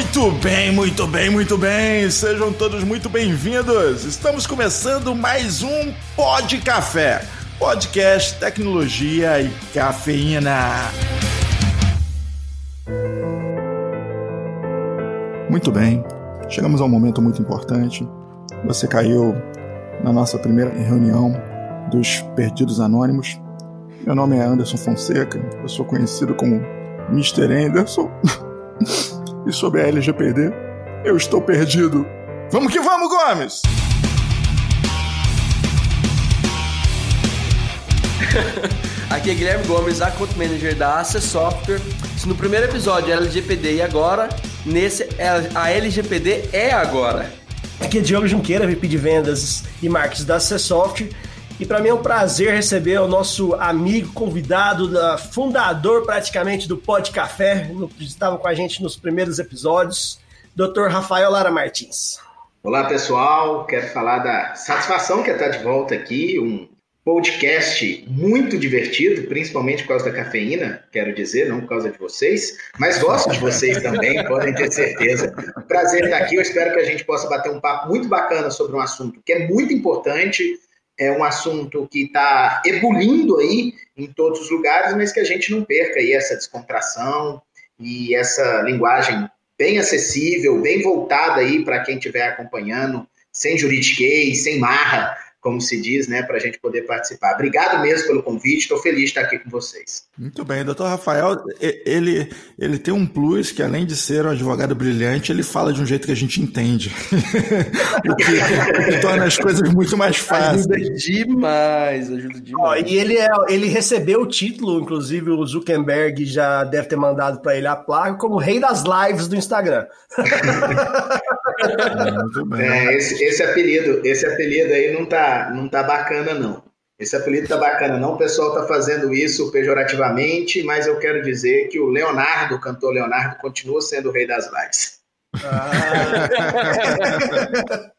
Muito bem, muito bem, muito bem. Sejam todos muito bem-vindos. Estamos começando mais um Pod Café, podcast tecnologia e cafeína. Muito bem. Chegamos a um momento muito importante. Você caiu na nossa primeira reunião dos Perdidos Anônimos. Meu nome é Anderson Fonseca, eu sou conhecido como Mr. Anderson. e sobre a LGPD, eu estou perdido. Vamos que vamos, Gomes! Aqui é Guilherme Gomes, Account Manager da Access Software. Se no primeiro episódio era LGPD e agora, nesse é a LGPD é agora. Aqui é Diogo Junqueira, VP de Vendas e Marketing da Access Software. E para mim é um prazer receber o nosso amigo, convidado, fundador praticamente do Pod Café, que estava com a gente nos primeiros episódios, Dr. Rafael Lara Martins. Olá pessoal, quero falar da satisfação que é estar de volta aqui, um podcast muito divertido, principalmente por causa da cafeína, quero dizer, não por causa de vocês, mas gosto de vocês também, podem ter certeza. Prazer estar aqui, eu espero que a gente possa bater um papo muito bacana sobre um assunto que é muito importante, é um assunto que está ebulindo aí em todos os lugares, mas que a gente não perca aí essa descontração e essa linguagem bem acessível, bem voltada aí para quem estiver acompanhando, sem juridiquês, sem marra, como se diz, né, para a gente poder participar. Obrigado mesmo pelo convite, estou feliz de estar aqui com vocês. Muito bem, doutor Rafael, ele, ele tem um plus que, além de ser um advogado brilhante, ele fala de um jeito que a gente entende, o, que, o, que, torna as coisas muito mais fáceis. Ajuda demais, ajuda demais. Oh, e ele, é, ele recebeu o título, inclusive o Zuckerberg já deve ter mandado para ele a placa, como rei das lives do Instagram. é, esse, esse apelido, esse apelido aí não tá não tá bacana, não. Esse apelido tá bacana, não. O pessoal tá fazendo isso pejorativamente, mas eu quero dizer que o Leonardo, o cantor Leonardo, continua sendo o rei das lives. Ah.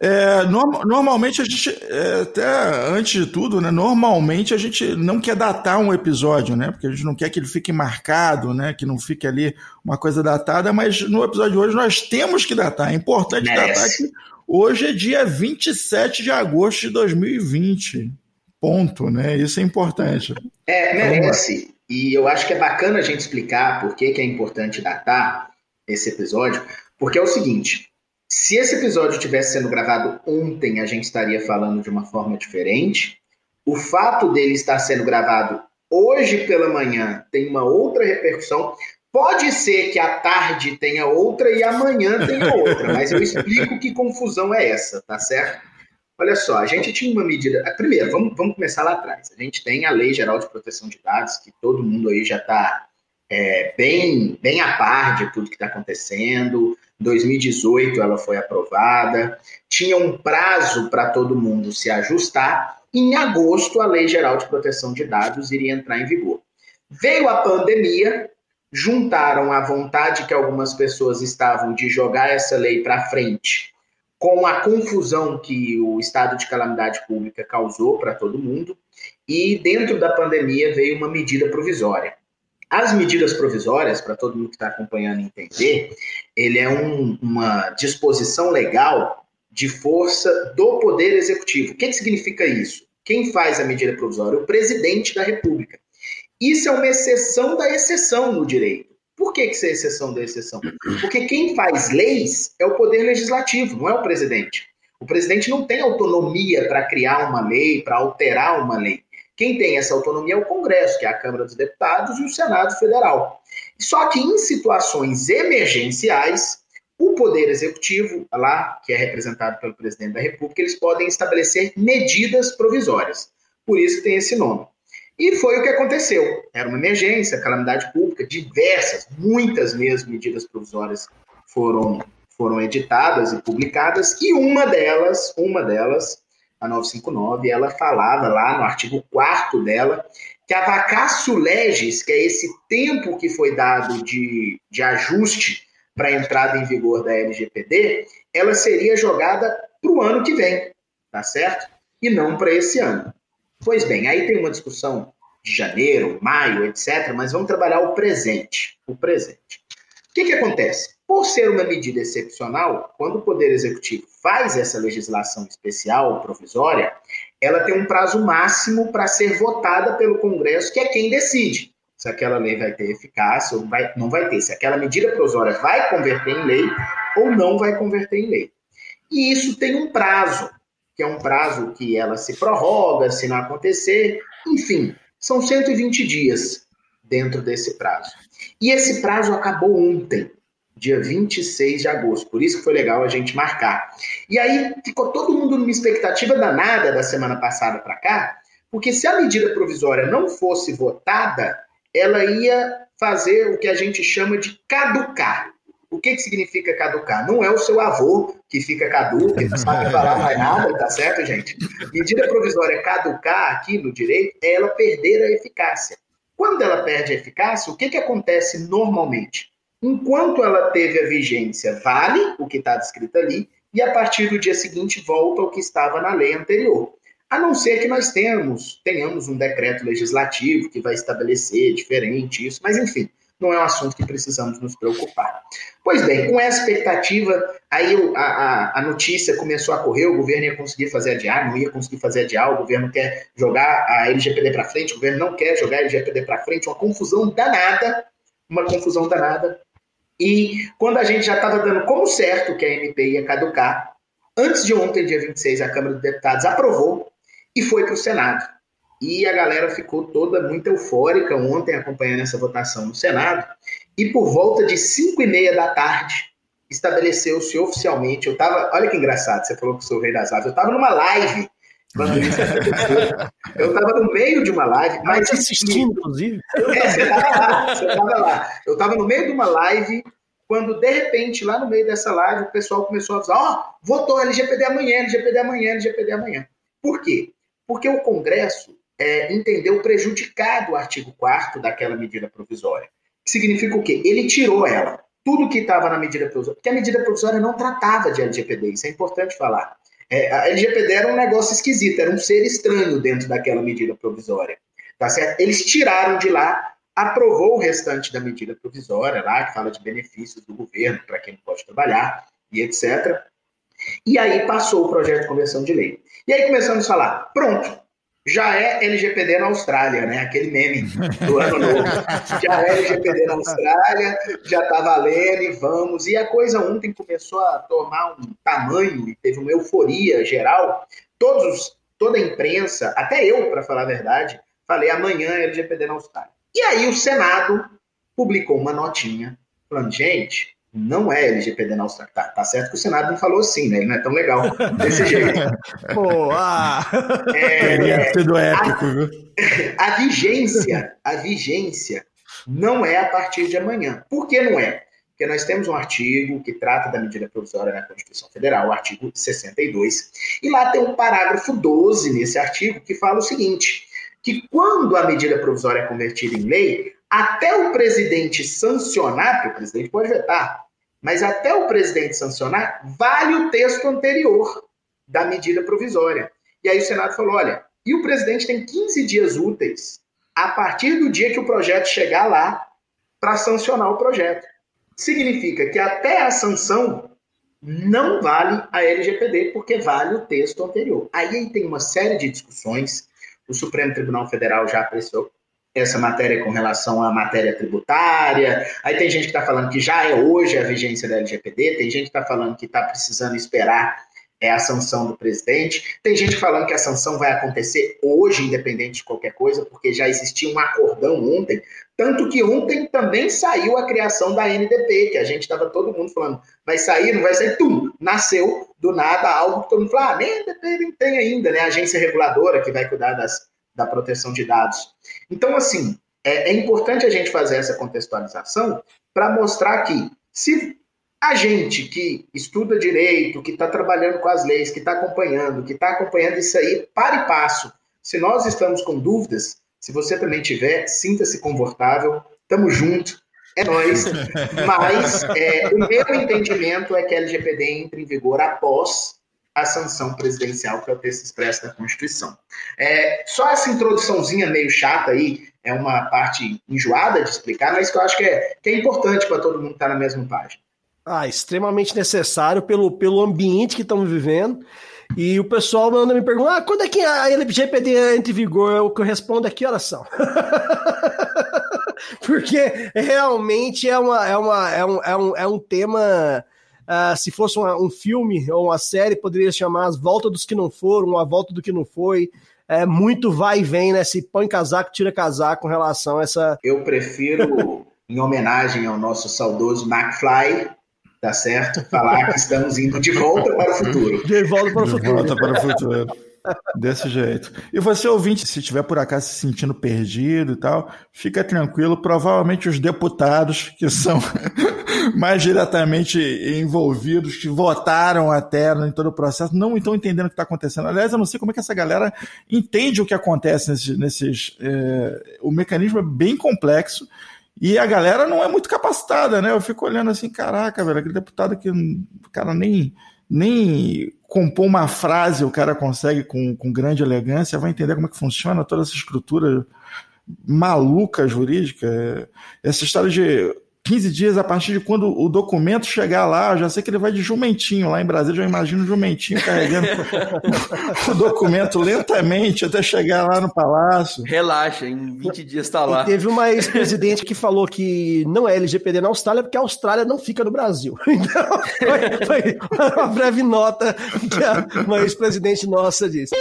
é, norm, normalmente a gente, é, até antes de tudo, né, normalmente a gente não quer datar um episódio, né, porque a gente não quer que ele fique marcado, né, que não fique ali uma coisa datada, mas no episódio de hoje nós temos que datar. É importante Merece. datar que Hoje é dia 27 de agosto de 2020. Ponto, né? Isso é importante. É, merece. E eu acho que é bacana a gente explicar por que, que é importante datar esse episódio, porque é o seguinte: se esse episódio tivesse sendo gravado ontem, a gente estaria falando de uma forma diferente. O fato dele estar sendo gravado hoje pela manhã tem uma outra repercussão, Pode ser que à tarde tenha outra e amanhã tenha outra, mas eu explico que confusão é essa, tá certo? Olha só, a gente tinha uma medida. Primeiro, vamos, vamos começar lá atrás. A gente tem a Lei Geral de Proteção de Dados, que todo mundo aí já está é, bem, bem a par de tudo que está acontecendo. Em 2018 ela foi aprovada, tinha um prazo para todo mundo se ajustar. Em agosto, a Lei Geral de Proteção de Dados iria entrar em vigor. Veio a pandemia, juntaram a vontade que algumas pessoas estavam de jogar essa lei para frente com a confusão que o estado de calamidade pública causou para todo mundo, e dentro da pandemia veio uma medida provisória. As medidas provisórias, para todo mundo que está acompanhando entender, ele é um, uma disposição legal de força do Poder Executivo. O que, que significa isso? Quem faz a medida provisória? O presidente da República. Isso é uma exceção da exceção no direito. Por que, que isso é exceção da exceção? Porque quem faz leis é o poder legislativo, não é o presidente. O presidente não tem autonomia para criar uma lei, para alterar uma lei. Quem tem essa autonomia é o Congresso, que é a Câmara dos Deputados e o Senado Federal. Só que em situações emergenciais, o Poder Executivo, lá, que é representado pelo presidente da República, eles podem estabelecer medidas provisórias. Por isso tem esse nome. E foi o que aconteceu. Era uma emergência, calamidade pública, diversas, muitas mesmo medidas provisórias foram, foram editadas e publicadas, e uma delas, uma delas, a 959, ela falava lá no artigo 4 dela que a vacácio legis, que é esse tempo que foi dado de, de ajuste para a entrada em vigor da LGPD, ela seria jogada para o ano que vem, tá certo? E não para esse ano. Pois bem, aí tem uma discussão de janeiro, maio, etc., mas vamos trabalhar o presente. O presente. O que, que acontece? Por ser uma medida excepcional, quando o Poder Executivo faz essa legislação especial, provisória, ela tem um prazo máximo para ser votada pelo Congresso, que é quem decide se aquela lei vai ter eficácia ou vai, não vai ter, se aquela medida provisória vai converter em lei ou não vai converter em lei. E isso tem um prazo, que é um prazo que ela se prorroga se não acontecer, enfim, são 120 dias dentro desse prazo. E esse prazo acabou ontem, dia 26 de agosto, por isso que foi legal a gente marcar. E aí ficou todo mundo numa expectativa danada da semana passada para cá, porque se a medida provisória não fosse votada, ela ia fazer o que a gente chama de caducar. O que, que significa caducar? Não é o seu avô que fica caduco, que não sabe falar mais nada, tá certo, gente? Medida provisória caducar aqui no direito é ela perder a eficácia. Quando ela perde a eficácia, o que, que acontece normalmente? Enquanto ela teve a vigência, vale o que está descrito ali, e a partir do dia seguinte volta ao que estava na lei anterior. A não ser que nós tenhamos, tenhamos um decreto legislativo que vai estabelecer diferente isso, mas enfim, não é um assunto que precisamos nos preocupar. Pois bem, com essa expectativa, aí a, a, a, notícia começou a correr, o governo ia conseguir fazer adiar, não ia conseguir fazer adiar, o governo quer jogar a LGPD para frente, o governo não quer jogar a LGPD para frente, uma confusão danada, uma confusão danada. E quando a gente já estava dando como certo que a MP ia caducar, antes de ontem, dia 26, a Câmara dos Deputados aprovou e foi para o Senado. E a galera ficou toda muito eufórica ontem acompanhando essa votação no Senado. E por volta de 5 e meia da tarde, estabeleceu-se oficialmente. Eu tava, olha que engraçado, você falou que sou o rei das aves. Eu estava numa live. Eu estava no meio de uma live, mas assistindo, inclusive. É, você estava lá, você estava lá. Eu estava no meio de uma live quando de repente lá no meio dessa live o pessoal começou a dizer: ó, oh, votou LGPD amanhã, LGPD amanhã, LGPD amanhã. Por quê? Porque o Congresso é, entendeu prejudicado o artigo 4 daquela medida provisória. Que significa o quê? Ele tirou ela. Tudo que estava na medida provisória. Porque a medida provisória não tratava de LGPD, isso é importante falar. É, a LGPD era um negócio esquisito, era um ser estranho dentro daquela medida provisória. Tá certo? Eles tiraram de lá, aprovou o restante da medida provisória lá, que fala de benefícios do governo para quem não pode trabalhar e etc. E aí passou o projeto de conversão de lei. E aí começamos a falar, pronto, já é LGPD na Austrália, né? Aquele meme do ano novo. Já é LGPD na Austrália, já está valendo e vamos. E a coisa ontem começou a tomar um tamanho e teve uma euforia geral. Todos, toda a imprensa, até eu, para falar a verdade, falei amanhã é LGPD na Austrália. E aí o Senado publicou uma notinha falando, gente, não é LGPD na Austrália. Tá, tá, certo que o Senado não falou assim, né? Ele não é tão legal desse jeito. Pô, ah! É, Teria sido épico, a, viu? A vigência, a vigência não é a partir de amanhã. Por que não é? Porque nós temos um artigo que trata da medida provisória na Constituição Federal, o artigo 62, e lá tem um parágrafo 12 nesse artigo que fala o seguinte: que quando a medida provisória é convertida em lei, até o presidente sancionar, porque o presidente pode vetar, mas até o presidente sancionar, vale o texto anterior da medida provisória. E aí o Senado falou: olha, e o presidente tem 15 dias úteis a partir do dia que o projeto chegar lá para sancionar o projeto. Significa que até a sanção não vale a LGPD, porque vale o texto anterior. Aí tem uma série de discussões. O Supremo Tribunal Federal já apreciou essa matéria com relação à matéria tributária. Aí tem gente que está falando que já é hoje a vigência da LGPD, tem gente que está falando que está precisando esperar é, a sanção do presidente, tem gente falando que a sanção vai acontecer hoje, independente de qualquer coisa, porque já existia um acordão ontem. Tanto que ontem também saiu a criação da NDP, que a gente estava todo mundo falando, vai sair, não vai sair, tum, nasceu do nada algo que todo mundo falou, ah, nem a NDP nem tem ainda, né? A agência reguladora que vai cuidar das, da proteção de dados. Então, assim, é, é importante a gente fazer essa contextualização para mostrar que se a gente que estuda direito, que está trabalhando com as leis, que está acompanhando, que está acompanhando isso aí para e passo, se nós estamos com dúvidas, se você também tiver, sinta-se confortável, estamos juntos, é nós. Mas é, o meu entendimento é que a LGPD entre em vigor após a sanção presidencial que é o texto expresso da Constituição. É, só essa introduçãozinha meio chata aí, é uma parte enjoada de explicar, mas que eu acho que é, que é importante para todo mundo estar na mesma página. Ah, extremamente necessário pelo, pelo ambiente que estamos vivendo. E o pessoal manda me perguntar: ah, quando é que a LGPD entra em vigor? O que eu respondo aqui, oração. Porque realmente é, uma, é, uma, é, um, é, um, é um tema. Uh, se fosse uma, um filme ou uma série, poderia chamar As Voltas dos que não foram, A Volta do que não foi. É muito vai e vem, né? Se põe casaco, tira casaco com relação a essa. Eu prefiro, em homenagem ao nosso saudoso McFly, tá certo? Falar que estamos indo de volta para o futuro. De volta para o futuro. De volta para o futuro. Desse jeito. E você, ouvinte, se estiver por acaso se sentindo perdido e tal, fica tranquilo. Provavelmente os deputados que são mais diretamente envolvidos, que votaram até em todo o processo, não estão entendendo o que está acontecendo. Aliás, eu não sei como é que essa galera entende o que acontece nesses. nesses é, o mecanismo é bem complexo. E a galera não é muito capacitada, né? Eu fico olhando assim, caraca, velho, aquele deputado que o cara nem, nem compor uma frase o cara consegue com, com grande elegância, vai entender como é que funciona toda essa estrutura maluca jurídica. Essa história de 15 dias a partir de quando o documento chegar lá, já sei que ele vai de jumentinho lá em Brasília, já imagino o jumentinho carregando o documento lentamente até chegar lá no palácio. Relaxa, em 20 dias está lá. E teve uma ex-presidente que falou que não é LGPD na Austrália porque a Austrália não fica no Brasil. Então, foi, foi uma breve nota que uma ex-presidente nossa disse.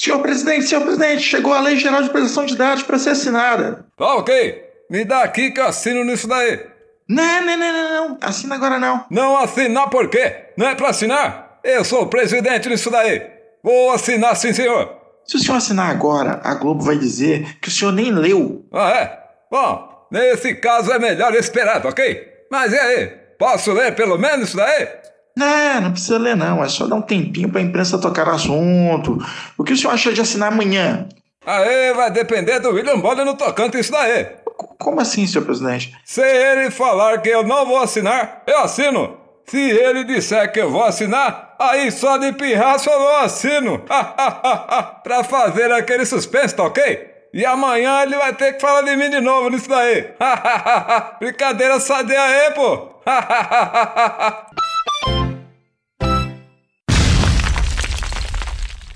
Senhor presidente, senhor presidente, chegou a Lei Geral de Proteção de Dados para ser assinada. Tá ok. Me dá aqui que eu assino nisso daí. Não, não, não, não, não. Assina agora não. Não assinar por quê? Não é pra assinar? Eu sou o presidente nisso daí. Vou assinar sim, senhor. Se o senhor assinar agora, a Globo vai dizer que o senhor nem leu. Ah, é? Bom, nesse caso é melhor esperar, ok? Mas e aí? Posso ler pelo menos isso daí? Não, não precisa ler, não. É só dar um tempinho para a imprensa tocar assunto. O que o senhor acha de assinar amanhã? Aí vai depender do William Bonner no tocante isso daí. Como assim, senhor presidente? Se ele falar que eu não vou assinar, eu assino. Se ele disser que eu vou assinar, aí só de pirraço eu não assino. pra fazer aquele suspense, tá ok? E amanhã ele vai ter que falar de mim de novo nisso daí. Brincadeira sadia aí, pô.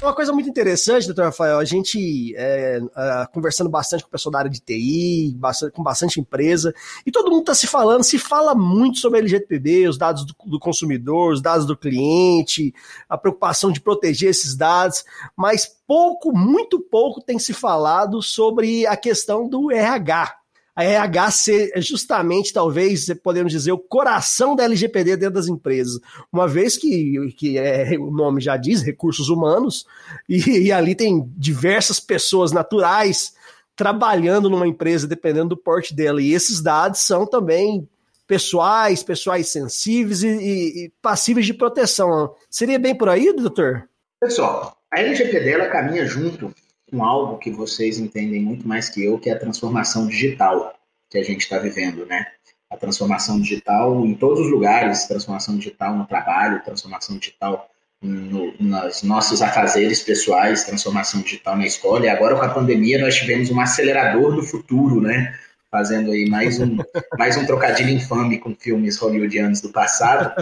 Uma coisa muito interessante, doutor Rafael, a gente é, é, conversando bastante com o pessoal da área de TI, bastante, com bastante empresa, e todo mundo está se falando, se fala muito sobre a os dados do, do, consumidor, os dados do cliente, a preocupação de proteger esses dados, mas pouco, muito pouco tem se falado sobre a questão do RH, a RH ser justamente, talvez, podemos dizer, o coração da LGPD dentro das empresas. Uma vez que, que é, o nome já diz, recursos humanos, e, e ali tem diversas pessoas naturais trabalhando numa empresa, dependendo do porte dela. E esses dados são também pessoais, pessoais sensíveis e, e, e passíveis de proteção. Seria bem por aí, doutor? Pessoal, a LGPD caminha junto com algo que vocês entendem muito mais que eu, que é a transformação digital que a gente está vivendo, né? A transformação digital em todos os lugares, transformação digital no trabalho, transformação digital no, nos nossos afazeres pessoais, transformação digital na escola. E agora com a pandemia nós tivemos um acelerador do futuro, né? Fazendo aí mais um, mais um trocadilho infame com filmes hollywoodianos do passado.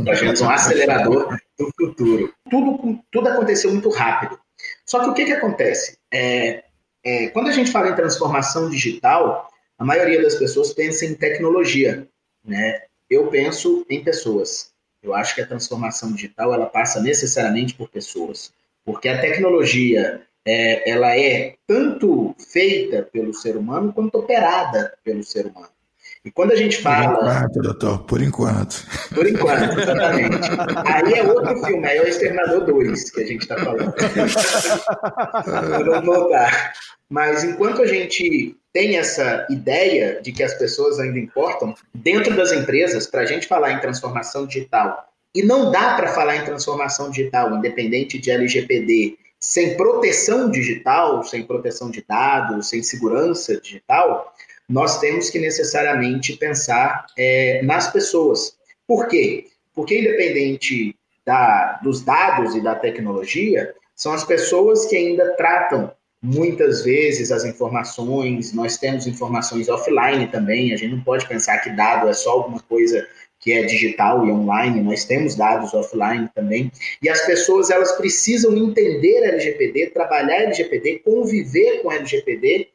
Nós tivemos um acelerador do futuro. Tudo, tudo aconteceu muito rápido. Só que o que, que acontece? É, é, quando a gente fala em transformação digital, a maioria das pessoas pensa em tecnologia, né? Eu penso em pessoas. Eu acho que a transformação digital ela passa necessariamente por pessoas, porque a tecnologia é, ela é tanto feita pelo ser humano quanto operada pelo ser humano. E quando a gente fala. Por enquanto, doutor, por enquanto. Por enquanto, exatamente. Aí é outro filme, aí é o Exterminador 2 que a gente está falando. Vamos voltar. Mas enquanto a gente tem essa ideia de que as pessoas ainda importam, dentro das empresas, para a gente falar em transformação digital, e não dá para falar em transformação digital, independente de LGPD, sem proteção digital, sem proteção de dados, sem segurança digital, nós temos que necessariamente pensar é, nas pessoas. Por quê? Porque, independente da, dos dados e da tecnologia, são as pessoas que ainda tratam muitas vezes as informações, nós temos informações offline também, a gente não pode pensar que dado é só alguma coisa que é digital e online, nós temos dados offline também, e as pessoas elas precisam entender LGPD, trabalhar LGPD, conviver com LGPD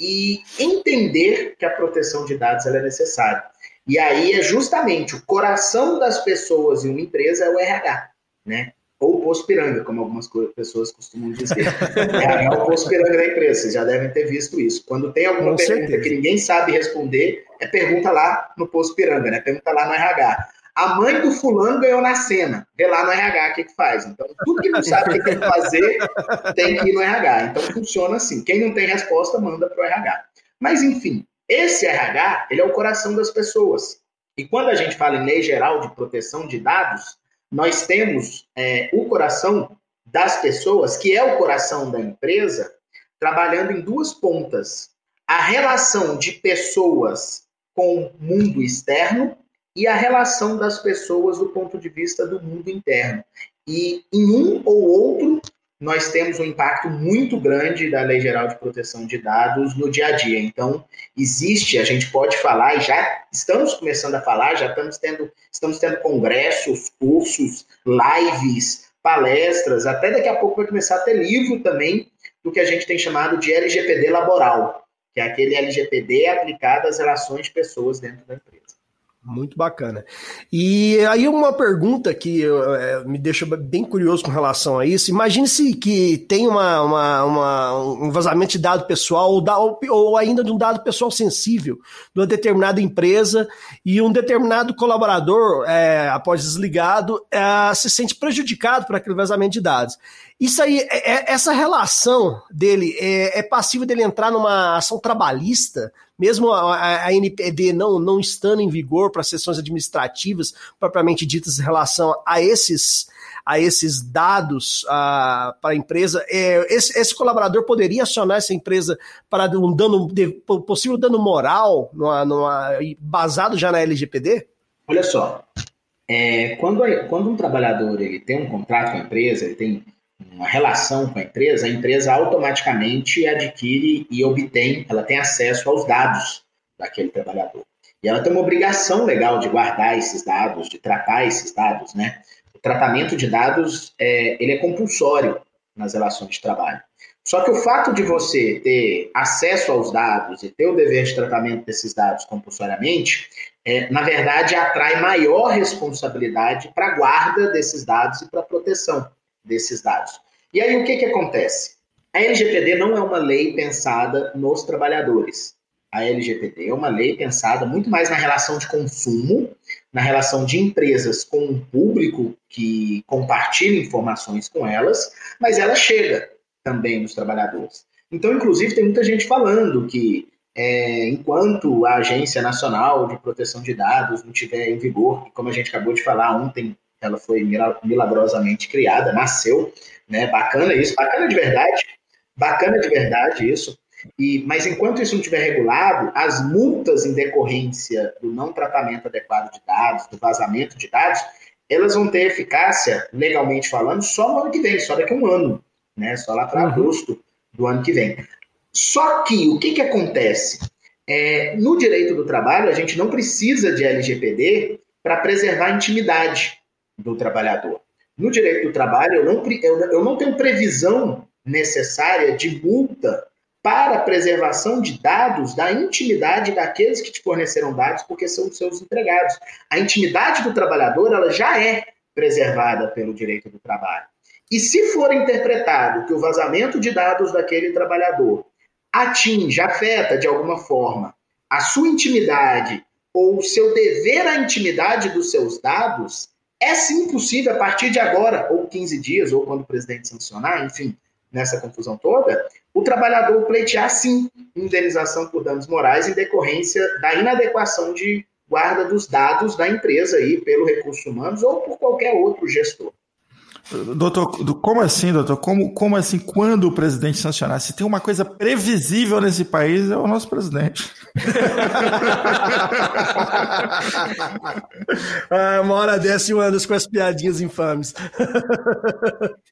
e entender que a proteção de dados é necessária. E aí é justamente o coração das pessoas em uma empresa é o RH, né? ou o posto piranga, como algumas pessoas costumam dizer. é, é, o posto piranga da empresa, vocês já devem ter visto isso. Quando tem alguma Com pergunta certeza. que ninguém sabe responder, é pergunta lá no posto piranga, né? Pergunta lá no RH. A mãe do fulano ganhou na cena, vê lá no RH o que, que faz. Então, tudo que não sabe o que tem que fazer, tem que ir no RH. Então, funciona assim. Quem não tem resposta, manda para o RH. Mas, enfim, esse RH, ele é o coração das pessoas. E quando a gente fala em lei geral de proteção de dados, nós temos é, o coração das pessoas, que é o coração da empresa, trabalhando em duas pontas: a relação de pessoas com o mundo externo e a relação das pessoas do ponto de vista do mundo interno. E em um ou outro, nós temos um impacto muito grande da Lei Geral de Proteção de Dados no dia a dia. Então, existe, a gente pode falar, e já estamos começando a falar, já estamos tendo, estamos tendo congressos, cursos, lives, palestras, até daqui a pouco vai começar a ter livro também do que a gente tem chamado de LGPD laboral, que é aquele LGPD aplicado às relações de pessoas dentro da empresa. Muito bacana. E aí uma pergunta que é, me deixa bem curioso com relação a isso. Imagine-se que tem uma, uma, uma, um vazamento de dado pessoal ou, da, ou, ainda de um dado pessoal sensível de uma determinada empresa e um determinado colaborador, é, após desligado, é, se sente prejudicado por aquele vazamento de dados. Isso aí, é, é, essa relação dele é, é passível dele entrar numa ação trabalhista, mesmo a, a NPD não, não estando em vigor para sessões administrativas propriamente ditas em relação a esses a esses dados para a empresa, é, esse, esse, colaborador poderia acionar essa empresa para um dano, possível dano moral, numa, numa, basado já na LGPD? Olha só, é, quando, quando um trabalhador ele tem um contrato com a empresa, ele tem uma relação com a empresa, a empresa automaticamente adquire e obtém, ela tem acesso aos dados daquele trabalhador. E ela tem uma obrigação legal de guardar esses dados, de tratar esses dados, né? O tratamento de dados, é, ele é compulsório nas relações de trabalho. Só que o fato de você ter acesso aos dados e ter o dever de tratamento desses dados compulsoriamente, é, na verdade, atrai maior responsabilidade para a guarda desses dados e para a proteção desses dados. E aí o que, que acontece? A LGPD não é uma lei pensada nos trabalhadores. A LGPD é uma lei pensada muito mais na relação de consumo, na relação de empresas com o público que compartilha informações com elas, mas ela chega também nos trabalhadores. Então, inclusive, tem muita gente falando que é, enquanto a Agência Nacional de Proteção de Dados não estiver em vigor, como a gente acabou de falar ontem, ela foi milagrosamente criada, nasceu, né? Bacana isso, bacana de verdade, bacana de verdade isso. E, mas enquanto isso não estiver regulado, as multas em decorrência do não tratamento adequado de dados, do vazamento de dados, elas vão ter eficácia, legalmente falando, só no ano que vem, só daqui a um ano, né? Só lá para uhum. agosto do ano que vem. Só que o que, que acontece? É, no direito do trabalho, a gente não precisa de LGPD para preservar a intimidade do trabalhador. No direito do trabalho, eu não, eu não tenho previsão necessária de multa para a preservação de dados da intimidade daqueles que te forneceram dados, porque são seus empregados. A intimidade do trabalhador ela já é preservada pelo direito do trabalho. E se for interpretado que o vazamento de dados daquele trabalhador atinge, afeta de alguma forma a sua intimidade ou o seu dever à intimidade dos seus dados, é sim possível, a partir de agora, ou 15 dias, ou quando o presidente sancionar, enfim, nessa confusão toda, o trabalhador pleitear sim indenização por danos morais em decorrência da inadequação de guarda dos dados da empresa aí pelo recursos humanos ou por qualquer outro gestor. Doutor, como assim, doutor? Como, como assim, quando o presidente sancionar? Se tem uma coisa previsível nesse país, é o nosso presidente. ah, uma hora dessa e uma das com as piadinhas infames.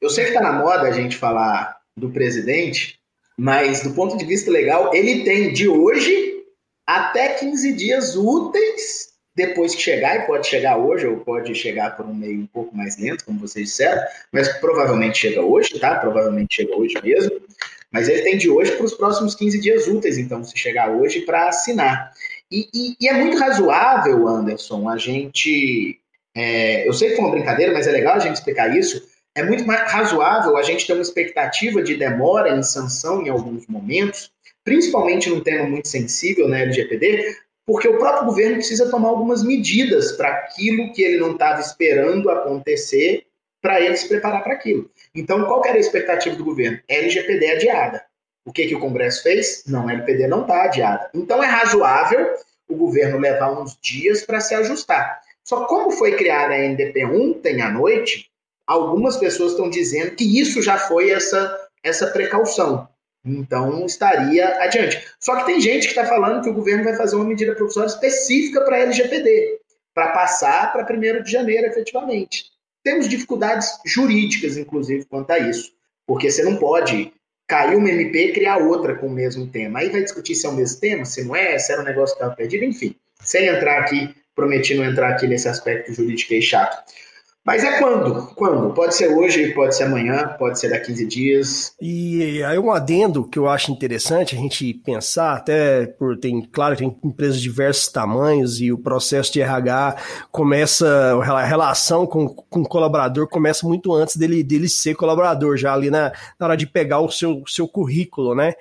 Eu sei que está na moda a gente falar do presidente, Mas do ponto de vista legal, ele tem de hoje até 15 dias úteis depois que chegar, e pode chegar hoje, ou pode chegar por um meio um pouco mais lento, como vocês disseram, mas provavelmente chega hoje, tá? Provavelmente chega hoje mesmo. Mas ele tem de hoje para os próximos 15 dias úteis, então, se chegar hoje, para assinar. E, e, e, é muito razoável, Anderson, a gente. É, eu sei que foi uma brincadeira, mas é legal a gente explicar isso. É muito razoável a gente ter uma expectativa de demora em sanção em alguns momentos, principalmente num tema muito sensível na né, LGPD, porque o próprio governo precisa tomar algumas medidas para aquilo que ele não estava esperando acontecer, para ele se preparar para aquilo. Então, qual era a expectativa do governo? LGPD adiada. O que, que o Congresso fez? Não, a LGPD não está adiada. Então, é razoável o governo levar uns dias para se ajustar. Só como foi criada a NDP ontem à noite, algumas pessoas estão dizendo que isso já foi essa, essa precaução. Então, estaria adiante. Só que tem gente que está falando que o governo vai fazer uma medida provisória específica para a LGPD, para passar para 1 de janeiro, efetivamente. Temos dificuldades jurídicas, inclusive, quanto a isso, porque você não pode cair uma MP e criar outra com o mesmo tema. Aí vai discutir se é o mesmo tema, se não é, se era um negócio que estava perdido, enfim. Sem entrar aqui, prometi não entrar aqui nesse aspecto jurídico aí chato. Mas é quando? Quando? Pode ser hoje, pode ser amanhã, pode ser daqui 15 dias. E aí um adendo que eu acho interessante a gente pensar, até por tem, claro, tem empresas de diversos tamanhos e o processo de RH começa, a relação com, com o colaborador começa muito antes dele, dele ser colaborador, já ali na, na hora de pegar o seu, seu currículo, né?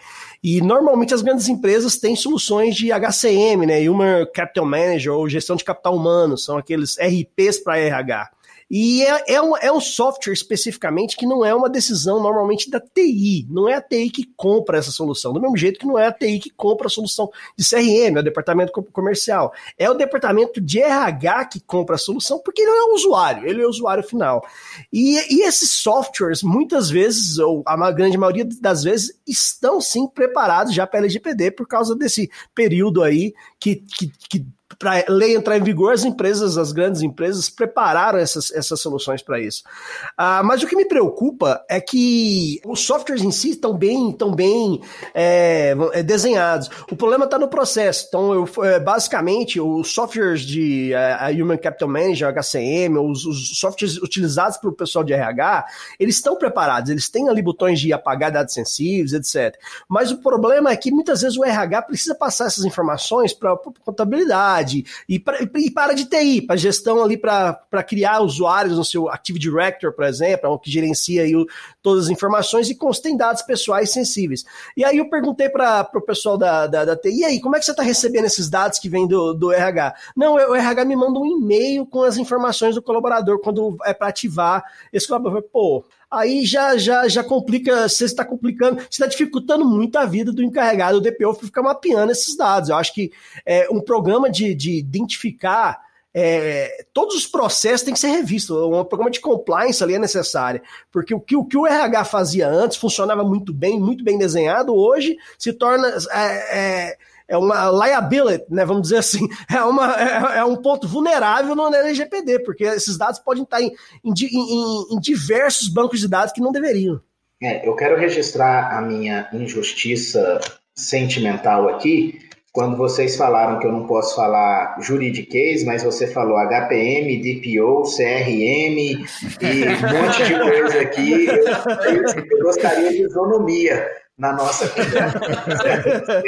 E normalmente as grandes empresas têm soluções de HCM, né? Human Capital Manager ou gestão de capital humano, são aqueles RPs para RH. E é, é, um, é um software especificamente que não é uma decisão normalmente da TI. Não é a TI que compra essa solução. Do mesmo jeito que não é a TI que compra a solução de CRM, é o departamento comercial. É o departamento de RH que compra a solução, porque ele não é o usuário, ele é o usuário final. E, e esses softwares, muitas vezes, ou a grande maioria das vezes, estão sim preparados já para LGPD por causa desse período aí que, que, que para a lei entrar em vigor, as empresas, as grandes empresas, prepararam essas, essas soluções para isso. Ah, mas o que me preocupa é que os softwares em si estão bem, estão bem é, é desenhados. O problema está no processo. Então, eu, é, basicamente, os softwares de a Human Capital Manager, HCM, os, os softwares utilizados pelo pessoal de RH, eles estão preparados, eles têm ali botões de apagar dados sensíveis, etc. Mas o problema é que muitas vezes o RH precisa passar essas informações para a contabilidade e, pra, e para de TI, para gestão ali para criar usuários no seu Active Director, por exemplo, que gerencia aí o, todas as informações e contém dados pessoais sensíveis. E aí eu perguntei para o pessoal da, da, da TI, e aí, como é que você está recebendo esses dados que vêm do, do RH? Não, o RH me manda um e-mail com as informações do colaborador quando é para ativar esse colaborador. Pô, aí já já já complica, você está complicando, você está dificultando muito a vida do encarregado do DPO ficar mapeando esses dados. Eu acho que é, um programa de, de identificar é, todos os processos têm que ser revistos. Um programa de compliance ali é necessário. Porque o que, o que o RH fazia antes funcionava muito bem, muito bem desenhado, hoje se torna. É, é, uma liability, né, vamos dizer assim, é, uma, é, é, um ponto vulnerável no LGPD, porque esses dados podem estar em, em, em, em diversos bancos de dados que não deveriam. É, eu quero registrar a minha injustiça sentimental aqui, quando vocês falaram que eu não posso falar juridiquês, mas você falou HPM, DPO, CRM e um monte de coisa aqui, eu, eu gostaria de isonomia na nossa conversa.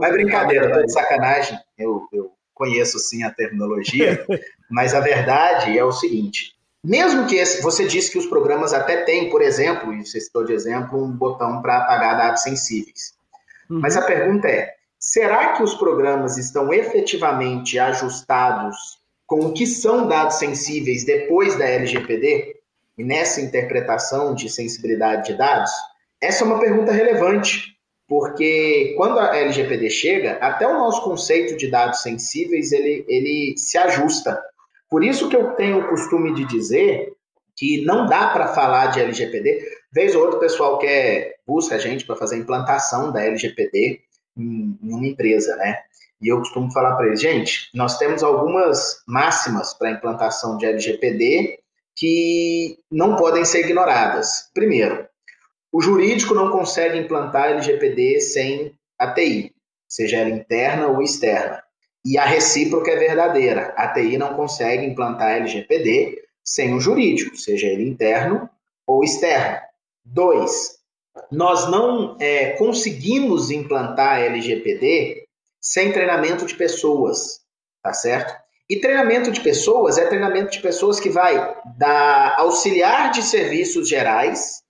Mas brincadeira, tô de sacanagem, eu, eu conheço sim a terminologia, mas a verdade é o seguinte: mesmo que esse, você disse que os programas até têm, por exemplo, e você citou de exemplo, um botão para apagar dados sensíveis. Uhum. Mas a pergunta é: será que os programas estão efetivamente ajustados com o que são dados sensíveis depois da LGPD? E nessa interpretação de sensibilidade de dados? Essa é uma pergunta relevante, porque quando a LGPD chega, até o nosso conceito de dados sensíveis ele, ele se ajusta. Por isso que eu tenho o costume de dizer que não dá para falar de LGPD. Vez ou outro, o pessoal quer busca a gente para fazer a implantação da LGPD em, em uma empresa, né? E eu costumo falar para eles, gente, nós temos algumas máximas para implantação de LGPD que não podem ser ignoradas. Primeiro, O jurídico não consegue implantar LGPD sem a TI, seja ela interna ou externa. E a recíproca é verdadeira. A TI não consegue implantar LGPD sem o jurídico, seja ele interno ou externo. Dois, nós não é, conseguimos implantar LGPD sem treinamento de pessoas, tá certo? E treinamento de pessoas é treinamento de pessoas que vai da auxiliar de serviços gerais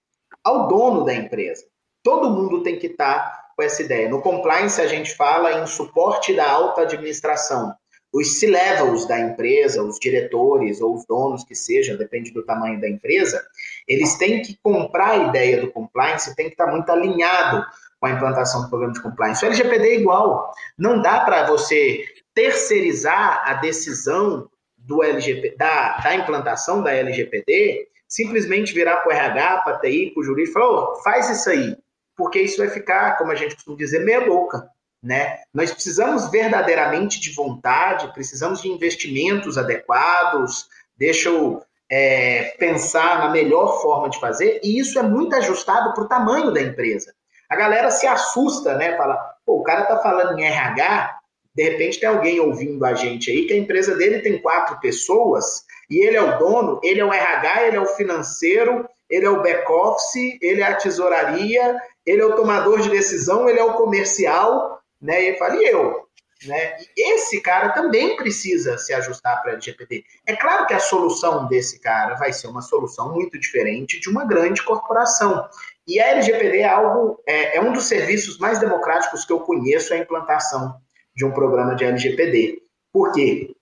ao dono da empresa. Todo mundo tem que estar tá com essa ideia. No compliance, a gente fala em suporte da alta administração. Os C-levels da empresa, os diretores ou os donos que seja, depende do tamanho da empresa, eles têm que comprar a ideia do compliance, tem que estar tá muito alinhado com a implantação do programa de compliance. O LGPD é igual. Não dá para você terceirizar a decisão do LGP, da, da implantação da LGPD, simplesmente virar para o RH, para a TI, para o jurídico e falar, oh, faz isso aí, porque isso vai ficar, como a gente costuma dizer, meia boca. Né? Nós precisamos verdadeiramente de vontade, precisamos de investimentos adequados, deixa eu é, pensar na melhor forma de fazer, e isso é muito ajustado para o tamanho da empresa. A galera se assusta, né? Fala, o cara está falando em RH, de repente tem alguém ouvindo a gente aí que a empresa dele tem quatro pessoas e ele é o dono, ele é o RH, ele é o financeiro, ele é o back-office, ele é a tesouraria, ele é o tomador de decisão, ele é o comercial, né? E e eu? Né? E esse cara também precisa se ajustar para a LGPD. É claro que a solução desse cara vai ser uma solução muito diferente de uma grande corporação. E a LGPD é algo, é, é um dos serviços mais democráticos que eu conheço a implantação de um programa de LGPD. Por quê?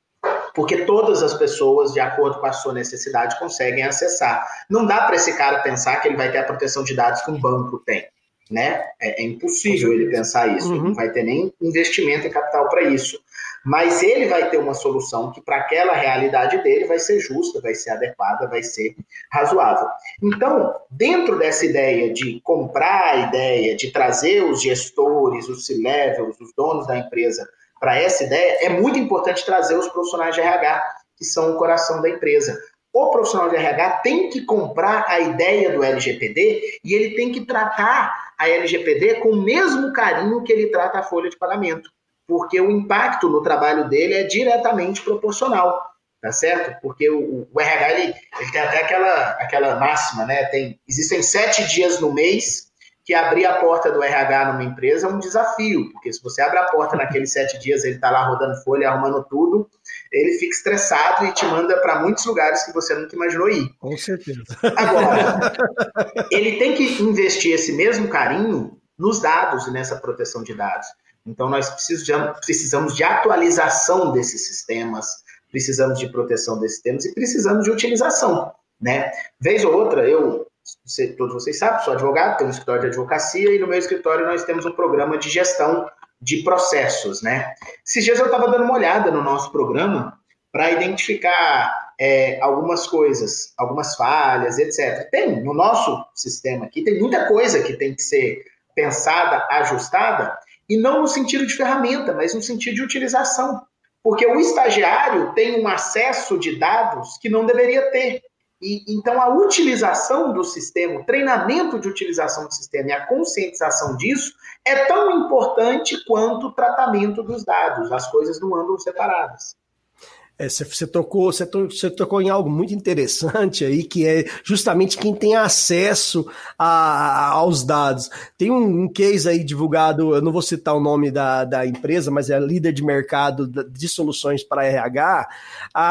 Porque todas as pessoas, de acordo com a sua necessidade, conseguem acessar. Não dá para esse cara pensar que ele vai ter a proteção de dados que um banco tem. Né? É, é impossível ele pensar isso. Uhum. Ele não vai ter nem investimento em capital para isso. Mas ele vai ter uma solução que, para aquela realidade dele, vai ser justa, vai ser adequada, vai ser razoável. Então, dentro dessa ideia de comprar a ideia, de trazer os gestores, os C-levels, os donos da empresa para essa ideia, é muito importante trazer os profissionais de RH, que são o coração da empresa. O profissional de RH tem que comprar a ideia do LGPD e ele tem que tratar a LGPD com o mesmo carinho que ele trata a folha de pagamento porque o impacto no trabalho dele é diretamente proporcional, tá certo? Porque o, o RH ele, ele, tem até aquela, aquela máxima, né? Tem, existem sete dias no mês que abrir a porta do RH numa empresa é um desafio, porque se você abre a porta naqueles sete dias, ele está lá rodando folha, arrumando tudo, ele fica estressado e te manda para muitos lugares que você nunca imaginou ir. Com certeza. Agora, ele tem que investir esse mesmo carinho nos dados e nessa proteção de dados. Então, nós precisamos de atualização desses sistemas, precisamos de proteção desses sistemas e precisamos de utilização. Né? Vez ou outra, eu, todos vocês sabem, sou advogado, tenho um escritório de advocacia e no meu escritório nós temos um programa de gestão de processos. Né? Esses dias eu estava dando uma olhada no nosso programa para identificar é, algumas coisas, algumas falhas, etc. Tem no nosso sistema aqui, tem muita coisa que tem que ser pensada, ajustada, e não no sentido de ferramenta, mas no sentido de utilização. Porque o estagiário tem um acesso de dados que não deveria ter. E, então, a utilização do sistema, o treinamento de utilização do sistema e a conscientização disso é tão importante quanto o tratamento dos dados. As coisas não andam separadas. É, você, você, tocou, você, to, você, tocou em algo muito interessante aí, que é justamente quem tem acesso a, aos dados. Tem um, um, case aí divulgado, eu não vou citar o nome da, da empresa, mas é líder de mercado de soluções para RH,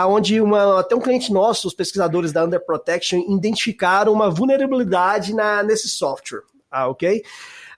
onde uma, até um cliente nosso, os pesquisadores da Under Protection, identificaram uma vulnerabilidade na, nesse software. Ah, ok?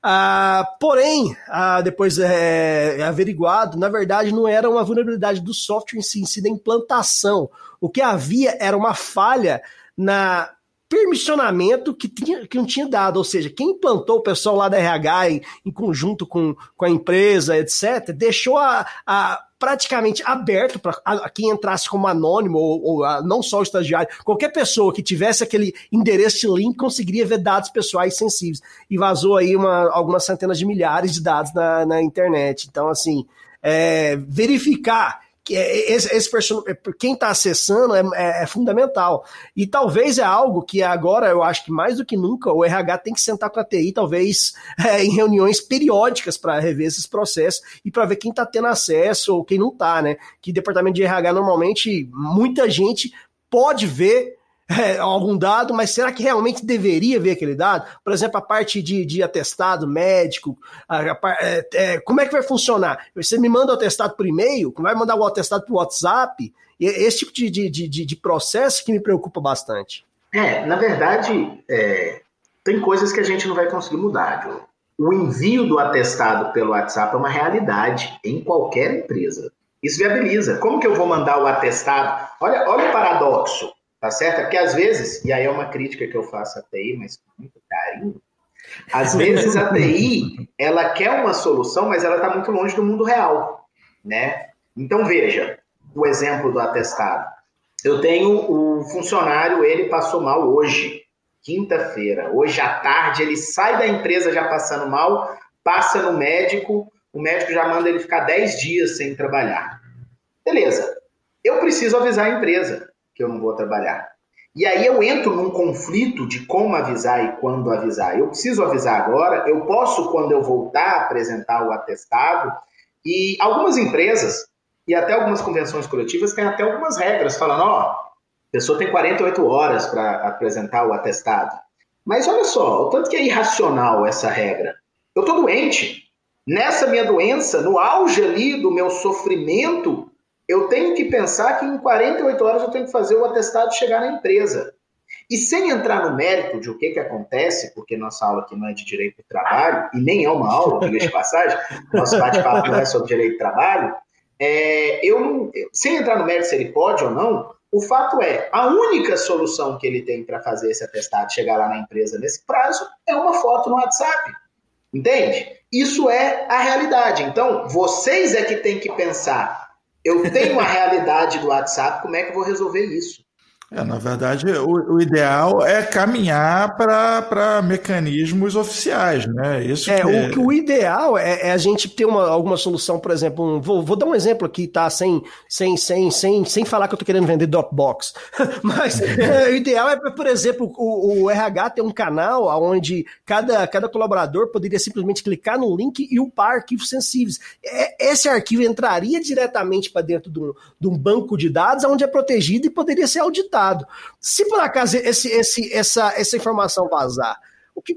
Ah, porém, ah, depois é, é, averiguado, na verdade não era uma vulnerabilidade do software em si, em si da implantação. O que havia era uma falha na permissionamento que, tinha, que não tinha dado, ou seja, quem implantou o pessoal lá da RH em, em conjunto com, com a empresa, etc., deixou a, a praticamente aberto para quem entrasse como anônimo ou, ou a, não só o estagiário, qualquer pessoa que tivesse aquele endereço de link conseguiria ver dados pessoais sensíveis e vazou aí uma, algumas centenas de milhares de dados na, na internet. Então, assim, é, verificar que é, esse, esse é, quem está acessando é, é, é, fundamental. E talvez é algo que agora eu acho que mais do que nunca o RH tem que sentar com a TI, talvez é, em reuniões periódicas para rever esses processos e para ver quem está tendo acesso ou quem não está, né? Que departamento de RH normalmente muita gente pode ver é, algum dado, mas será que realmente deveria ver aquele dado? Por exemplo, a parte de, de atestado médico, a, a, é, é, como é que vai funcionar? Você me manda o atestado por e-mail, vai mandar o atestado por WhatsApp? Esse tipo de, de, de, de processo que me preocupa bastante. É, na verdade, é, tem coisas que a gente não vai conseguir mudar. O envio do atestado pelo WhatsApp é uma realidade em qualquer empresa. Isso viabiliza. Como que eu vou mandar o atestado? Olha, olha o paradoxo. Tá certo? É porque às vezes, e aí é uma crítica que eu faço à TI, mas com muito carinho, às vezes a TI, ela quer uma solução, mas ela está muito longe do mundo real, né? Então veja, o exemplo do atestado. Eu tenho o funcionário, ele passou mal hoje, quinta-feira. Hoje à tarde ele sai da empresa já passando mal, passa no médico, o médico já manda ele ficar 10 dias sem trabalhar. Beleza. Eu preciso avisar a empresa que eu não vou trabalhar. E aí eu entro num conflito de como avisar e quando avisar. Eu preciso avisar agora, eu posso, quando eu voltar, apresentar o atestado. E algumas empresas, e até algumas convenções coletivas, têm até algumas regras, falando, ó, a pessoa tem 48 horas para apresentar o atestado. Mas olha só, o tanto que é irracional essa regra. Eu estou doente. Nessa minha doença, no auge ali do meu sofrimento, eu tenho que pensar que em 48 horas eu tenho que fazer o atestado chegar na empresa. E sem entrar no mérito de o que, que acontece, porque nossa aula aqui não é de direito do trabalho, e nem é uma aula, diga de passagem, nosso bate-papo não é sobre direito do trabalho, é, eu sem entrar no mérito se ele pode ou não, o fato é, a única solução que ele tem para fazer esse atestado chegar lá na empresa nesse prazo é uma foto no WhatsApp. Entende? Isso é a realidade. Então, vocês é que têm que pensar eu tenho a realidade do WhatsApp, como é que eu vou resolver isso? É, na verdade, o, o ideal é caminhar para mecanismos oficiais, né? Isso é, é... O, o ideal é, é, a gente ter uma, alguma solução, por exemplo, um, vou, vou dar um exemplo aqui, tá? Sem, sem, sem, sem, sem falar que eu tô querendo vender Dropbox. Mas é, o ideal é, por exemplo, o, o RH ter um canal onde cada, cada colaborador poderia simplesmente clicar no link e upar arquivos sensíveis. É, esse arquivo entraria diretamente para dentro de um, de um banco de dados onde é protegido e poderia ser auditado. Se por acaso esse, esse, essa, essa informação vazar, o que,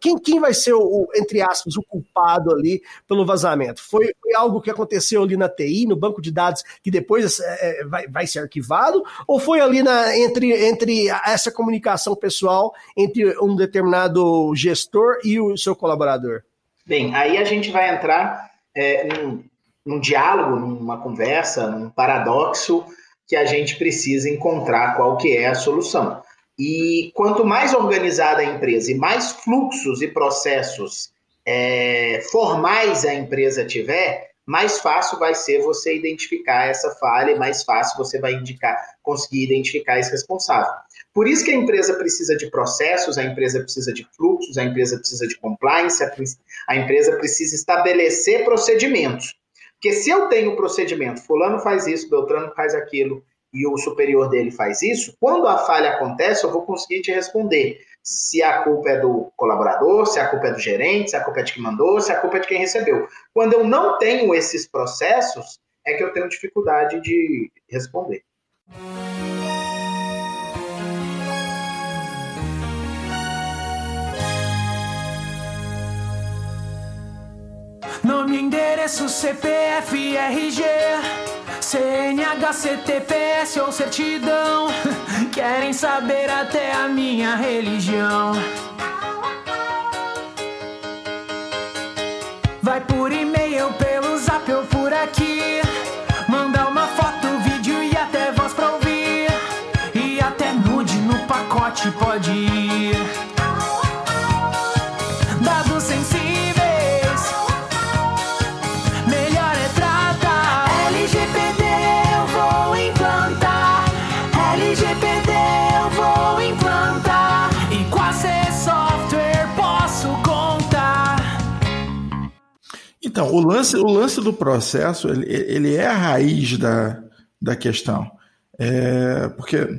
quem, quem vai ser, o, entre aspas, o culpado ali pelo vazamento? Foi, foi, algo que aconteceu ali na TI, no banco de dados, que depois é, é, vai, vai ser arquivado? Ou foi ali na, entre, entre essa comunicação pessoal entre um determinado gestor e o seu colaborador? Bem, aí a gente vai entrar é, num, num diálogo, numa conversa, num paradoxo que a gente precisa encontrar qual que é a solução. E quanto mais organizada a empresa e mais fluxos e processos é, formais a empresa tiver, mais fácil vai ser você identificar essa falha e mais fácil você vai indicar, conseguir identificar esse responsável. Por isso que a empresa precisa de processos, a empresa precisa de fluxos, a empresa precisa de compliance, a empresa precisa estabelecer procedimentos. Porque se eu tenho o procedimento, fulano faz isso, Beltrano faz aquilo, e o superior dele faz isso, quando a falha acontece, eu vou conseguir te responder se a culpa é do colaborador, se a culpa é do gerente, se a culpa é de quem mandou, se a culpa é de quem recebeu. Quando eu não tenho esses processos, é que eu tenho dificuldade de responder. Nome, endereço, CPF, RG, CNH, CTPS ou certidão. Querem saber até a minha religião. Vai por e-mail, pelo zap ou por aqui. Manda uma foto, vídeo e até voz pra ouvir. E até nude no pacote pode ir. Lance, o lance do processo, ele, ele é a raiz da, da questão. É, porque,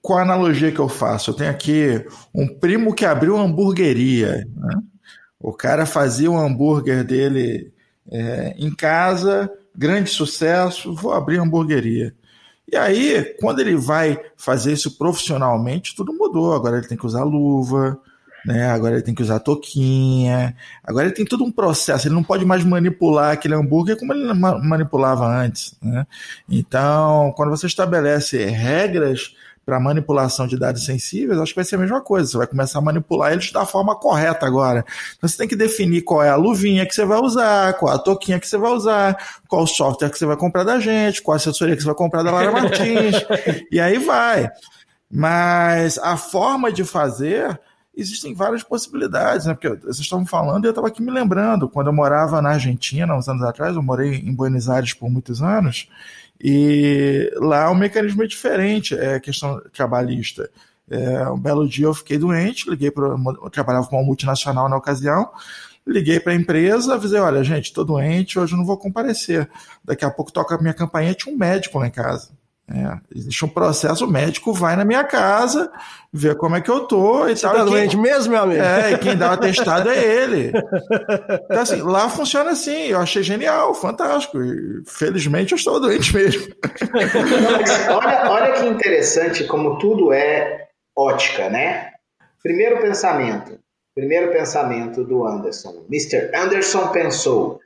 qual a analogia que eu faço? Eu tenho aqui um primo que abriu uma hamburgueria. Né? O cara fazia um hambúrguer dele é, em casa, grande sucesso, vou abrir uma hamburgueria. E aí, quando ele vai fazer isso profissionalmente, tudo mudou. Agora ele tem que usar luva, né? Agora ele tem que usar toquinha. Agora ele tem todo um processo. Ele não pode mais manipular aquele hambúrguer como ele manipulava antes. Né? Então, quando você estabelece regras para manipulação de dados sensíveis, acho que vai ser a mesma coisa. Você vai começar a manipular eles da forma correta agora. Então, você tem que definir qual é a luvinha que você vai usar, qual a toquinha que você vai usar, qual o software que você vai comprar da gente, qual a assessoria que você vai comprar da Lara Martins, e aí vai. Mas a forma de fazer existem várias possibilidades, né? Porque vocês estavam falando e eu estava aqui me lembrando, quando eu morava na Argentina, uns anos atrás, eu morei em Buenos Aires por muitos anos, e lá o mecanismo é diferente, é questão trabalhista. É, um belo dia eu fiquei doente, liguei para. Eu trabalhava com uma multinacional na ocasião, liguei para a empresa, avisei: olha, gente, estou doente, hoje não vou comparecer. Daqui a pouco toca a minha campanha, tinha um médico lá em casa. É, existe um processo, o médico vai na minha casa, vê como é que eu tô e Você tal. Tá e doente mesmo, meu amigo? É, e quem dá o atestado é ele. Então, assim, lá funciona assim, eu achei genial, fantástico. E, felizmente eu estou doente mesmo. olha, olha que interessante como tudo é ótica, né? Primeiro pensamento, primeiro pensamento do Anderson. Mr. Anderson pensou,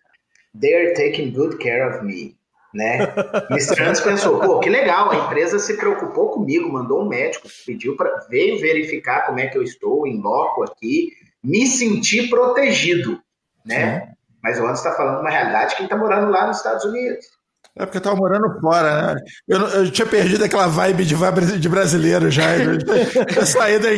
they're taking good care of me né? Mr. Anderson pensou, pô, que legal, a empresa se preocupou comigo, mandou um médico, pediu para veio verificar como é que eu estou em loco aqui, me sentir protegido, né? Sim. Mas o Anderson está falando uma realidade quem está morando lá nos Estados Unidos. É porque eu tava morando fora, né? Eu, eu tinha perdido aquela vibe de, de brasileiro já. Eu, eu saí da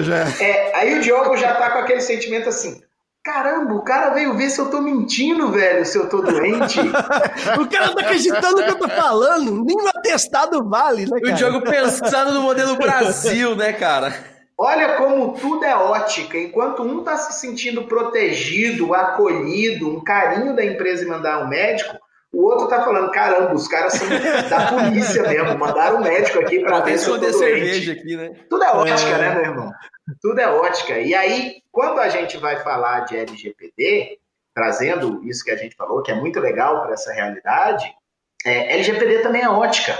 já. É, aí o Diogo já tá com aquele sentimento assim: Caramba, o cara veio ver se eu tô mentindo, velho, se eu tô doente. o cara tá acreditando no que eu tô falando. Nem um atestado vale, né, cara? O Diogo pensando no modelo Brasil, né, cara? Olha como tudo é ótica. Enquanto um tá se sentindo protegido, acolhido, um carinho da empresa e mandar um médico, o outro tá falando, caramba, os caras são da polícia mesmo, mandaram um médico aqui para ver se eu tô doente. Aqui, né? Tudo é ótica, é... né, meu irmão? Tudo é ótica. E aí, quando a gente vai falar de LGPD, trazendo isso que a gente falou, que é muito legal para essa realidade, é, LGPD também é ótica.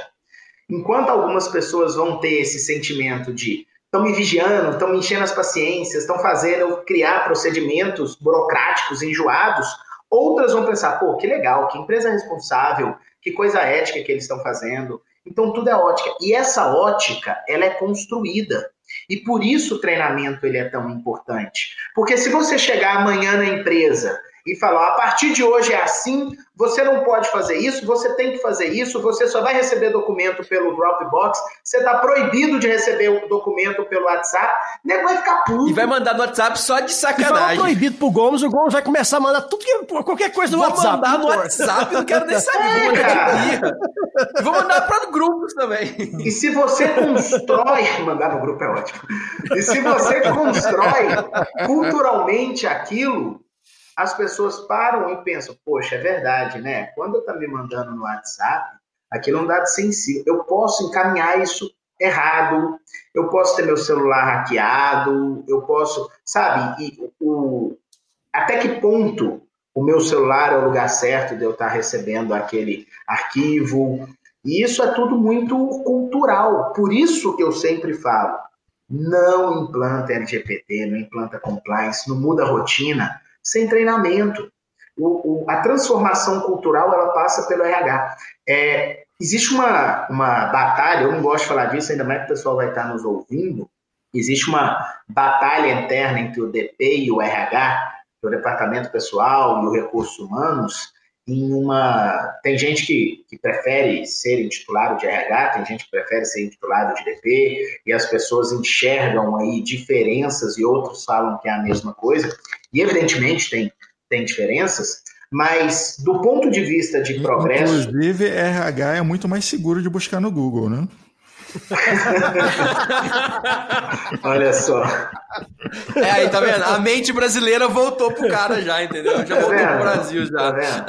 Enquanto algumas pessoas vão ter esse sentimento de estão me vigiando, estão me enchendo as paciências, estão fazendo eu criar procedimentos burocráticos enjoados, outras vão pensar, pô, que legal, que empresa responsável, que coisa ética que eles estão fazendo. Então tudo é ótica. E essa ótica, ela é construída. E por isso o treinamento ele é tão importante. Porque se você chegar amanhã na empresa e falar, a partir de hoje é assim, você não pode fazer isso, você tem que fazer isso, você só vai receber documento pelo Dropbox, você está proibido de receber o documento pelo WhatsApp, o nego vai ficar puto. E vai mandar no WhatsApp só de sacanagem. Se proibido pro Gomes, o Gomes vai começar a mandar tudo que, qualquer coisa no Vou WhatsApp. Vou mandar no WhatsApp, não quero nem saber, é, vou mandar Vou mandar para grupos também. E se você constrói, mandar no grupo é ótimo. E se você constrói culturalmente aquilo, as pessoas param e pensam, poxa, é verdade, né? Quando está me mandando no WhatsApp, aquilo é um dado sensível. Eu posso encaminhar isso errado, eu posso ter meu celular hackeado, eu posso, sabe? E o, até que ponto o meu celular é o lugar certo de eu estar recebendo aquele arquivo? E isso é tudo muito cultural. Por isso que eu sempre falo, não implanta LGPD, não implanta compliance, não muda a rotina, sem treinamento. O, o, a transformação cultural ela passa pelo RH. É, existe uma, uma batalha, eu não gosto de falar disso, ainda mais que o pessoal vai estar nos ouvindo. Existe uma batalha interna entre o DP e o RH, o Departamento Pessoal e o Recursos Humanos, em uma. Tem gente que, que prefere ser intitulado de RH, tem gente que prefere ser intitulado de DP, e as pessoas enxergam aí diferenças e outros falam que é a mesma coisa, e evidentemente tem, tem diferenças, mas do ponto de vista de progresso. Inclusive, RH é muito mais seguro de buscar no Google, né? Olha só. É aí, tá vendo? A mente brasileira voltou pro cara já, entendeu? Já Tá voltou vendo? pro Brasil já. Tá vendo?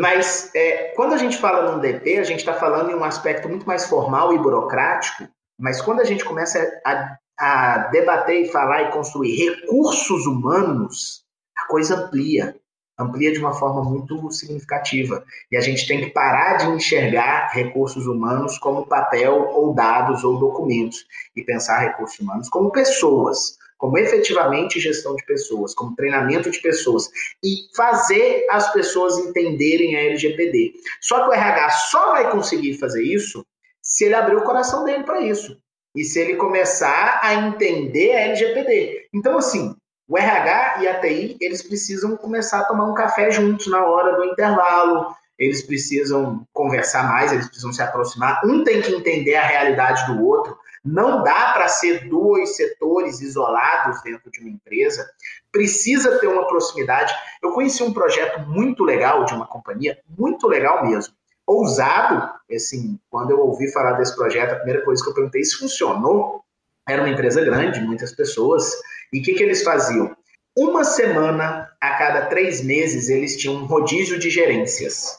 Mas é, quando a gente fala num DP, a gente está falando em um aspecto muito mais formal e burocrático, mas quando a gente começa a, a debater e falar e construir recursos humanos, a coisa amplia. Amplia de uma forma muito significativa. E a gente tem que parar de enxergar recursos humanos como papel ou dados ou documentos e pensar recursos humanos como pessoas, como efetivamente gestão de pessoas, como treinamento de pessoas e fazer as pessoas entenderem a LGPD. Só que o RH só vai conseguir fazer isso se ele abrir o coração dele para isso e se ele começar a entender a LGPD. Então, assim, o RH e a TI, eles precisam começar a tomar um café juntos na hora do intervalo, eles precisam conversar mais, eles precisam se aproximar. Um tem que entender a realidade do outro. Não dá para ser dois setores isolados dentro de uma empresa. Precisa ter uma proximidade. Eu conheci um projeto muito legal de uma companhia, muito legal mesmo. Ousado, assim, quando eu ouvi falar desse projeto, a primeira coisa que eu perguntei se funcionou. Era uma empresa grande, muitas pessoas. E o que, que eles faziam? Uma semana a cada três meses eles tinham um rodízio de gerências.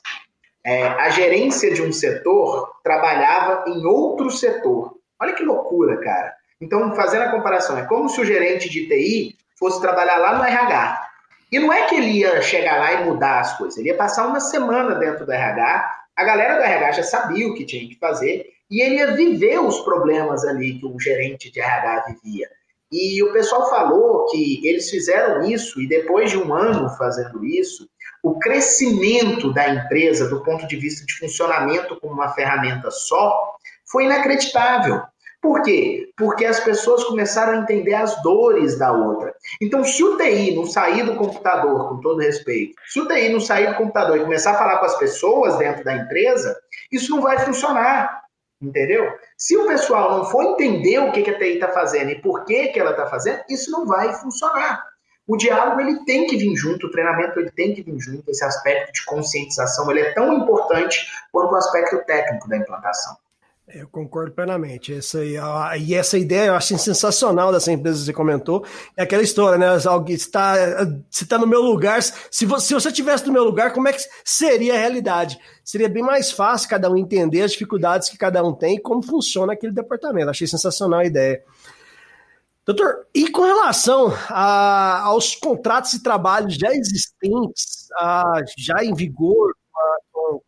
É, a gerência de um setor trabalhava em outro setor. Olha que loucura, cara. Então, fazendo a comparação, é como se o gerente de TI fosse trabalhar lá no RH. E não é que ele ia chegar lá e mudar as coisas, ele ia passar uma semana dentro do RH. A galera do RH já sabia o que tinha que fazer e ele ia viver os problemas ali que o gerente de RH vivia. E o pessoal falou que eles fizeram isso e depois de um ano fazendo isso, o crescimento da empresa do ponto de vista de funcionamento como uma ferramenta só foi inacreditável. Por quê? Porque as pessoas começaram a entender as dores da outra. Então, se o TI não sair do computador, com todo respeito, se o TI não sair do computador e começar a falar com as pessoas dentro da empresa, isso não vai funcionar. Entendeu? Se o pessoal não for entender o que, que a TI está fazendo e por que, que ela está fazendo, isso não vai funcionar. O diálogo ele tem que vir junto, o treinamento ele tem que vir junto, esse aspecto de conscientização ele é tão importante quanto o aspecto técnico da implantação. Eu concordo plenamente. Essa a- e essa ideia eu acho sensacional dessa empresa que você comentou. É aquela história, né? Alguém está, se está no meu lugar, se você, se você tivesse no meu lugar, como é que seria a realidade? Seria bem mais fácil cada um entender as dificuldades que cada um tem e como funciona aquele departamento. Achei sensacional a ideia. Doutor, e com relação a- aos contratos de trabalho já existentes, ah, já em vigor, com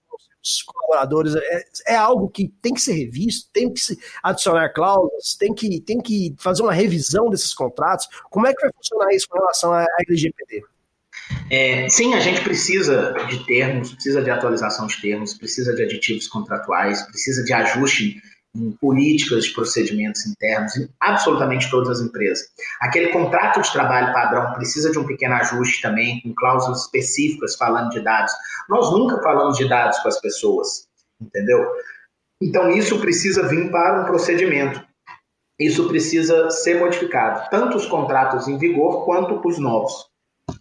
os colaboradores, é, é algo que tem que ser revisto, tem que se adicionar cláusulas, tem que, tem que fazer uma revisão desses contratos. Como é que vai funcionar isso com relação à LGPD? É, sim, a gente precisa de termos, precisa de atualização de termos, precisa de aditivos contratuais, precisa de ajuste em políticas de procedimentos internos em absolutamente todas as empresas. Aquele contrato de trabalho padrão precisa de um pequeno ajuste também, com cláusulas específicas falando de dados. Nós nunca falamos de dados com as pessoas, entendeu? Então isso precisa vir para um procedimento. Isso precisa ser modificado, tanto os contratos em vigor quanto os novos.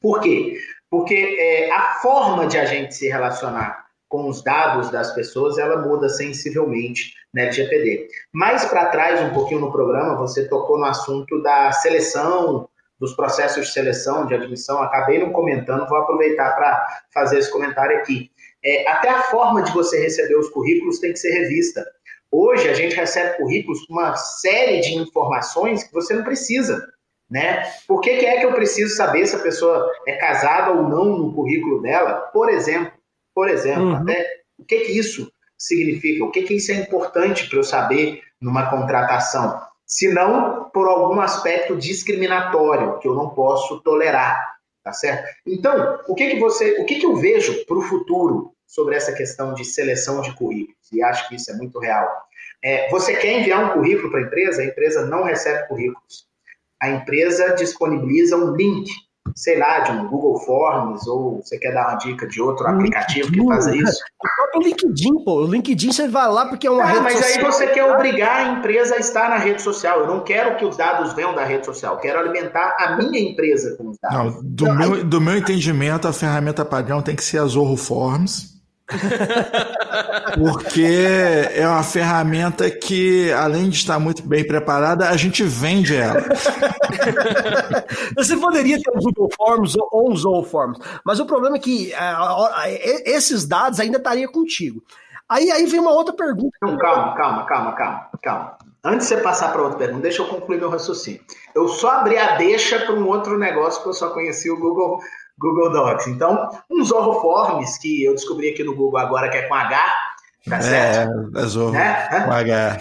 Por quê? Porque é, a forma de a gente se relacionar com os dados das pessoas, ela muda sensivelmente na LGPD. Mais para trás, um pouquinho no programa, você tocou no assunto da seleção, dos processos de seleção, de admissão, acabei não comentando, vou aproveitar para fazer esse comentário aqui. É, até a forma de você receber os currículos tem que ser revista. Hoje, a gente recebe currículos com uma série de informações que você não precisa. Né? Por que, que é que eu preciso saber se a pessoa é casada ou não no currículo dela? Por exemplo, por exemplo, Uhum. até o que que isso significa? O que que isso é importante para eu saber numa contratação? Se não por algum aspecto discriminatório que eu não posso tolerar, tá certo? Então, o que que você, o que que eu vejo para o futuro sobre essa questão de seleção de currículos? E acho que isso é muito real. É, você quer enviar um currículo para a empresa? A empresa não recebe currículos a empresa disponibiliza um link, sei lá, de um Google Forms, ou você quer dar uma dica de outro aplicativo que faz isso? O próprio LinkedIn, pô. O LinkedIn você vai lá porque é uma Ah, rede mas aí social. você quer obrigar a empresa a estar na rede social. Eu não quero que os dados venham da rede social, eu quero alimentar a minha empresa com os dados. Não, do, meu, do meu entendimento, a ferramenta padrão tem que ser a Zorro Forms. porque é uma ferramenta que, além de estar muito bem preparada, a gente vende ela. Você poderia ter um Google Forms ou um Zooforms, mas o problema é que é, esses dados ainda estariam contigo. Aí, aí vem uma outra pergunta. Não, calma, calma, calma, calma, calma. Antes de você passar para outra pergunta, deixa eu concluir meu raciocínio. Eu só abri a deixa para um outro negócio que eu só conheci o Google, Google Docs. Então, um Zorro Forms, que eu descobri aqui no Google agora, que é com H, tá certo? É, é Zorro, né? com H.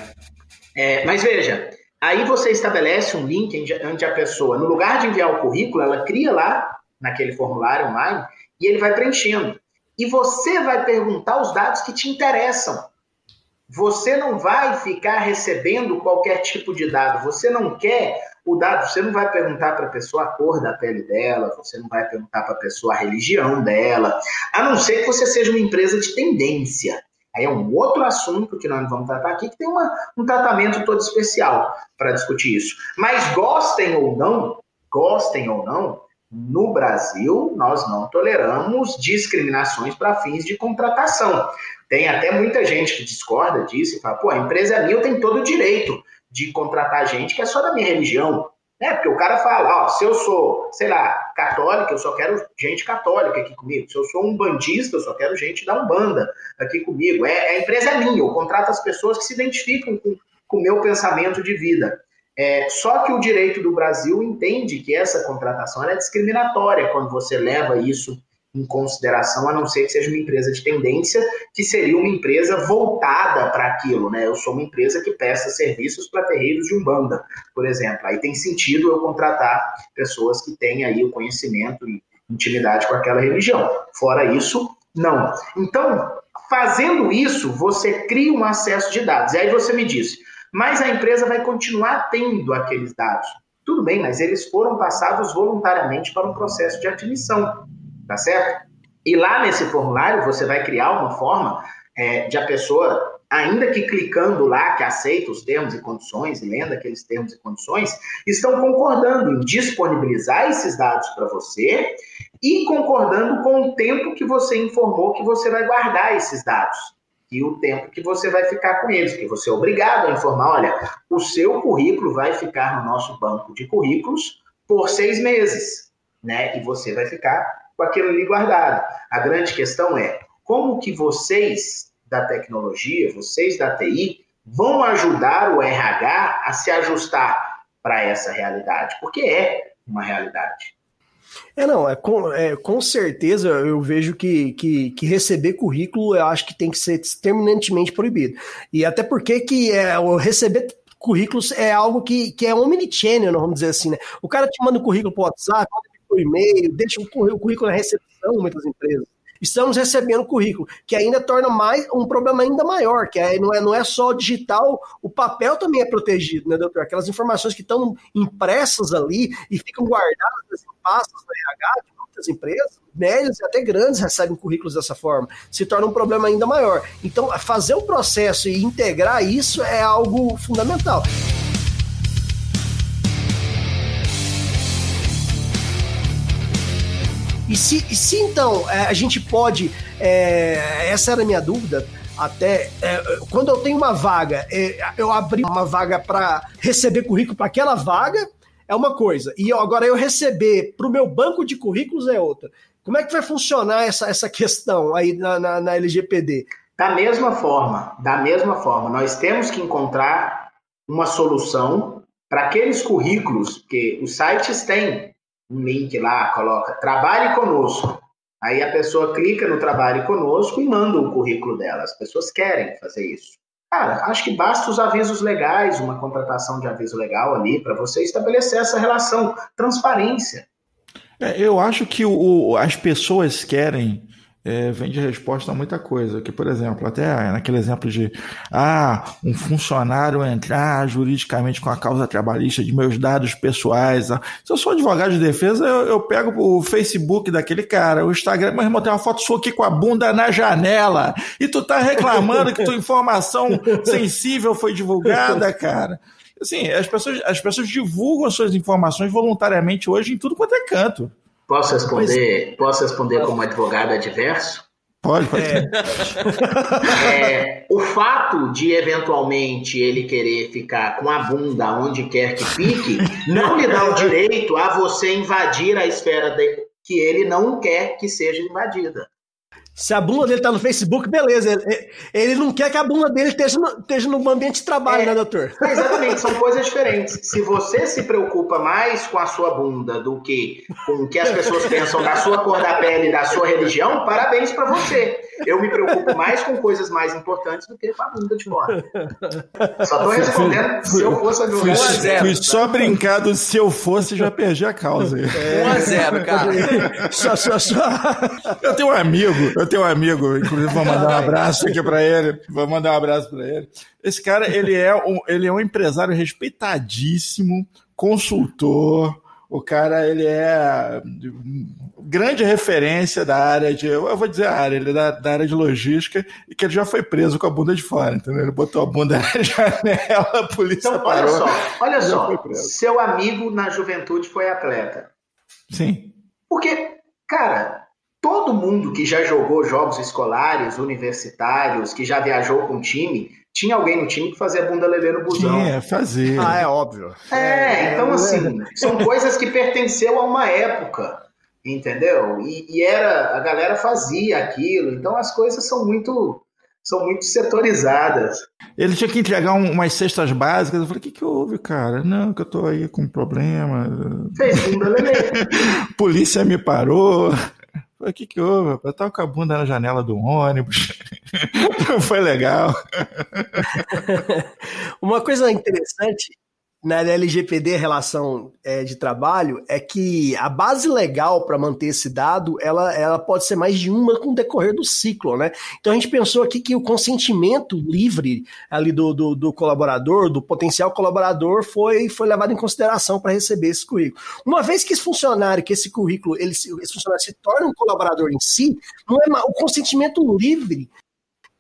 É, mas veja, aí você estabelece um link onde a pessoa, no lugar de enviar o currículo, ela cria lá, naquele formulário online, e ele vai preenchendo. E você vai perguntar os dados que te interessam. Você não vai ficar recebendo qualquer tipo de dado. Você não quer o dado. Você não vai perguntar para a pessoa a cor da pele dela. Você não vai perguntar para a pessoa a religião dela. A não ser que você seja uma empresa de tendência. Aí é um outro assunto que nós vamos tratar aqui, que tem uma, um tratamento todo especial para discutir isso. Mas gostem ou não, gostem ou não, no Brasil nós não toleramos discriminações para fins de contratação. Tem até muita gente que discorda disso e fala, pô, a empresa é minha, eu tenho todo o direito de contratar gente que é só da minha religião. É, porque o cara fala, ó, se eu sou, sei lá, católica, eu só quero gente católica aqui comigo. Se eu sou um bandista, eu só quero gente da Umbanda aqui comigo. É, a empresa é minha, eu contrato as pessoas que se identificam com o meu pensamento de vida. É, só que o direito do Brasil entende que essa contratação é discriminatória quando você leva isso em consideração, a não ser que seja uma empresa de tendência, que seria uma empresa voltada para aquilo, né? Eu sou uma empresa que presta serviços para terreiros de Umbanda, por exemplo. Aí tem sentido eu contratar pessoas que têm aí o conhecimento e intimidade com aquela religião. Fora isso, não. Então, fazendo isso, você cria um acesso de dados. E aí você me diz, mas a empresa vai continuar tendo aqueles dados. Tudo bem, mas eles foram passados voluntariamente para um processo de admissão tá certo? E lá nesse formulário você vai criar uma forma é, de a pessoa, ainda que clicando lá que aceita os termos e condições, e lendo aqueles termos e condições, estão concordando em disponibilizar esses dados para você e concordando com o tempo que você informou que você vai guardar esses dados e o tempo que você vai ficar com eles, que você é obrigado a informar, olha, o seu currículo vai ficar no nosso banco de currículos por seis meses, né? E você vai ficar com aquilo ali guardado. A grande questão é como que vocês da tecnologia, vocês da TI, vão ajudar o RH a se ajustar para essa realidade, porque é uma realidade. É, não, é com, é, com certeza eu vejo que, que, que, receber currículo eu acho que tem que ser terminantemente proibido. E até porque que é, o receber currículos é algo que, que é omnichannel, vamos dizer assim, né? O cara te manda o um currículo para WhatsApp, por e-mail, deixa o currículo na recepção, muitas empresas. Estamos recebendo currículo, que ainda torna mais um problema ainda maior, que é, não, é, não é só digital, o papel também é protegido, né, doutor? Aquelas informações que estão impressas ali e ficam guardadas em pastas no RH muitas empresas, médias e até grandes recebem currículos dessa forma, se torna um problema ainda maior. Então, fazer o processo e integrar isso é algo fundamental. E se, e se então é, a gente pode, é, essa era a minha dúvida, até é, quando eu tenho uma vaga, é, eu abri uma vaga para receber currículo para aquela vaga, é uma coisa, e agora eu receber para o meu banco de currículos é outra. Como é que vai funcionar essa, essa questão aí na, na, na LGPD? Da mesma forma, da mesma forma, nós temos que encontrar uma solução para aqueles currículos que os sites têm um link lá, coloca trabalhe conosco. Aí a pessoa clica no trabalhe conosco e manda o currículo dela. As pessoas querem fazer isso. Cara, acho que basta os avisos legais, uma contratação de aviso legal ali, para você estabelecer essa relação, transparência. É, eu acho que o, as pessoas querem é, vem de resposta a muita coisa. Que, por exemplo, até naquele exemplo de ah, um funcionário entrar juridicamente com a causa trabalhista de meus dados pessoais. Ah. Se eu sou advogado de defesa, eu, eu, pego o Facebook daquele cara, o Instagram, meu irmão, tem uma foto sua aqui com a bunda na janela. E tu tá reclamando que tua informação sensível foi divulgada, cara. Assim, as pessoas, as pessoas divulgam suas informações voluntariamente hoje em tudo quanto é canto. Posso responder, posso responder como advogado adverso? Pode, pode. É. É, o fato de eventualmente ele querer ficar com a bunda onde quer que fique, não lhe dá o direito a você invadir a esfera de- que ele não quer que seja invadida. Se a bunda dele tá no Facebook, beleza. Ele, ele não quer que a bunda dele esteja no, esteja no ambiente de trabalho, É. né, doutor? Exatamente, são coisas diferentes. Se você se preocupa mais com a sua bunda do que com o que as pessoas pensam da sua cor da pele e da sua religião, parabéns pra você. Eu me preocupo mais com coisas mais importantes do que com a bunda de fora. Só tô respondendo se eu fosse a Fui, Um a zero. fui só brincado, se eu fosse, já perdi a causa. 1x0, cara. Só, só, só. Eu tenho um amigo, eu tenho um amigo, inclusive vou mandar um abraço aqui pra ele. Vou mandar um abraço pra ele. Esse cara, ele é um, ele é um empresário respeitadíssimo, consultor. O cara, ele é grande referência da área de. Eu vou dizer a área, ele é da, da área de logística e que ele já foi preso com a bunda de fora, entendeu? Ele botou a bunda na janela, a polícia Então, olha parou. só, olha só. foi preso. Seu amigo na juventude foi atleta. Sim. Porque, cara, todo mundo que já jogou jogos escolares, universitários, que já viajou com time, tinha alguém no time que fazia bunda lelê no busão. Tinha, fazia. Ah, é óbvio. É, então assim, são coisas que pertenceu a uma época, entendeu? E, e era a galera fazia aquilo, então as coisas são muito são muito setorizadas. Ele tinha que entregar um- umas cestas básicas. Eu falei, o que, que houve, cara? Não, que eu tô aí com um problema. Fez bunda lelê. Polícia me parou. O que, que houve? Eu tava com a bunda na janela do ônibus. Não foi legal. Uma coisa interessante na LGPD, relação é, de trabalho, é que a base legal para manter esse dado, ela, ela pode ser mais de uma com o decorrer do ciclo, né? Então a gente pensou aqui que o consentimento livre ali do, do, do colaborador, do potencial colaborador, foi, foi levado em consideração para receber esse currículo. Uma vez que esse funcionário, que esse currículo, ele, se- esse funcionário se torna um colaborador em si, não é o consentimento livre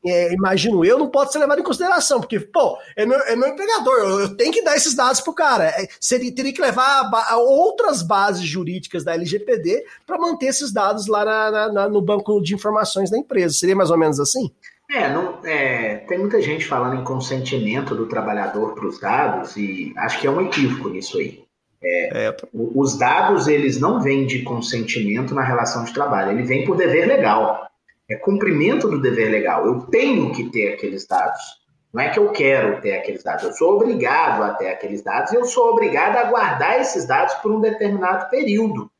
é, imagino eu, não pode ser levado em consideração, porque, pô, é meu, é meu empregador, eu, eu tenho que dar esses dados pro cara. É, seria, teria que levar a a outras bases jurídicas da LGPD para manter esses dados lá na- na- na- no banco de informações da empresa. Seria mais ou menos assim? É, não, é, tem muita gente falando em consentimento do trabalhador para os dados e acho que é um equívoco nisso aí. É, O- Os dados eles não vêm de consentimento na relação de trabalho, ele vem por dever legal. É cumprimento do dever legal. Eu tenho que ter aqueles dados. Não é que eu quero ter aqueles dados, eu sou obrigado a ter aqueles dados e eu sou obrigado a guardar esses dados por um determinado período.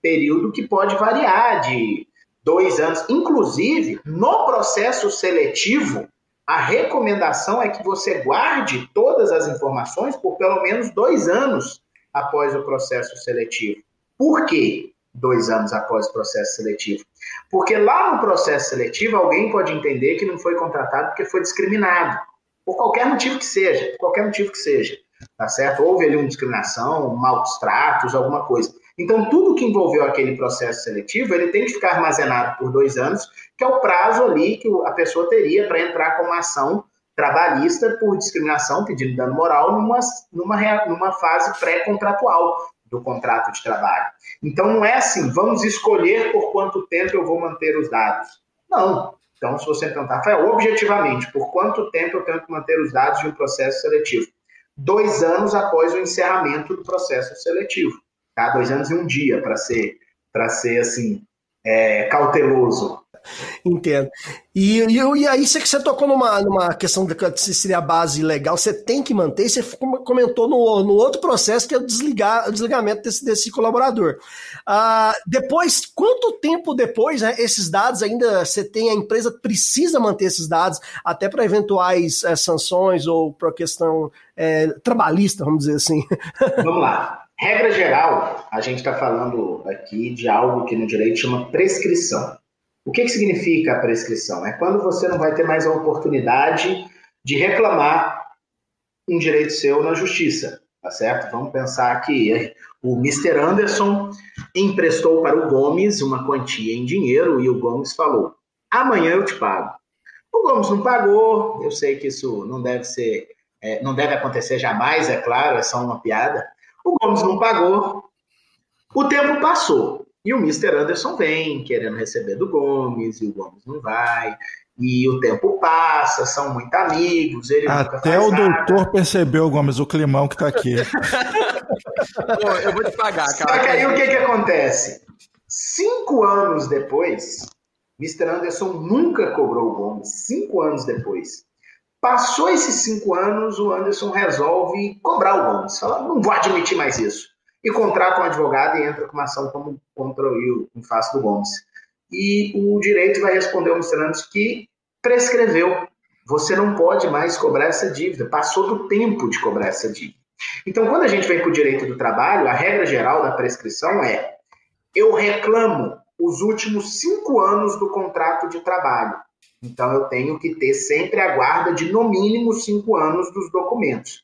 Período que pode variar de dois anos. Inclusive, no processo seletivo, a recomendação é que você guarde todas as informações por pelo menos dois anos após o processo seletivo. Por quê? Dois anos após o processo seletivo. Porque lá no processo seletivo, alguém pode entender que não foi contratado porque foi discriminado. Por qualquer motivo que seja. Por qualquer motivo que seja. Tá certo? Houve ali uma discriminação, maus tratos, alguma coisa. Então, tudo que envolveu aquele processo seletivo, ele tem que ficar armazenado por dois anos, que é o prazo ali que a pessoa teria para entrar com uma ação trabalhista por discriminação, pedindo dano moral, numa, numa, numa fase pré-contratual do contrato de trabalho. Então não é assim, vamos escolher por quanto tempo eu vou manter os dados. Não. Então, se você perguntar, Rafael, objetivamente, por quanto tempo eu tenho que manter os dados de um processo seletivo? Dois anos após o encerramento do processo seletivo. Tá? Dois anos e um dia, para ser, ser assim, é, cauteloso. Entendo. E, e, e aí você, você tocou numa, numa questão de se seria a base legal, você tem que manter, você com- comentou no, no outro processo que é o, desligar, o desligamento desse, desse colaborador. Ah, depois, quanto tempo depois né, esses dados ainda você tem, a empresa precisa manter esses dados até para eventuais eh, sanções ou para questão eh, trabalhista, vamos dizer assim. Vamos lá. Regra geral, a gente está falando aqui de algo que no direito chama prescrição. O que, que significa a prescrição? É quando você não vai ter mais a oportunidade de reclamar um direito seu na justiça, tá certo? Vamos pensar que o Mr. Anderson emprestou para o Gomes uma quantia em dinheiro e o Gomes falou: amanhã eu te pago. O Gomes não pagou, eu sei que isso não deve ser, é, não deve acontecer jamais, é claro, é só uma piada. O Gomes não pagou. O tempo passou. E o Mr. Anderson vem querendo receber do Gomes, e o Gomes não vai. E o tempo passa, são muito amigos. Ele Até o nada. doutor percebeu, Gomes, o climão que tá aqui. Pô, eu vou te pagar, cara. Só que aí o que, que acontece? Cinco anos depois, Mr. Anderson nunca cobrou o Gomes. Cinco anos depois. Passou esses cinco anos, o Anderson resolve cobrar o Gomes. Fala, não vou admitir mais isso. E contrata um advogado e entra com uma ação como contra o em face do Gomes. E o direito vai responder ao. Anderson que prescreveu. Você não pode mais cobrar essa dívida. Passou do tempo de cobrar essa dívida. Então, quando a gente vem para o direito do trabalho, a regra geral da prescrição é: eu reclamo os últimos cinco anos do contrato de trabalho. Então, eu tenho que ter sempre a guarda de no mínimo cinco anos dos documentos.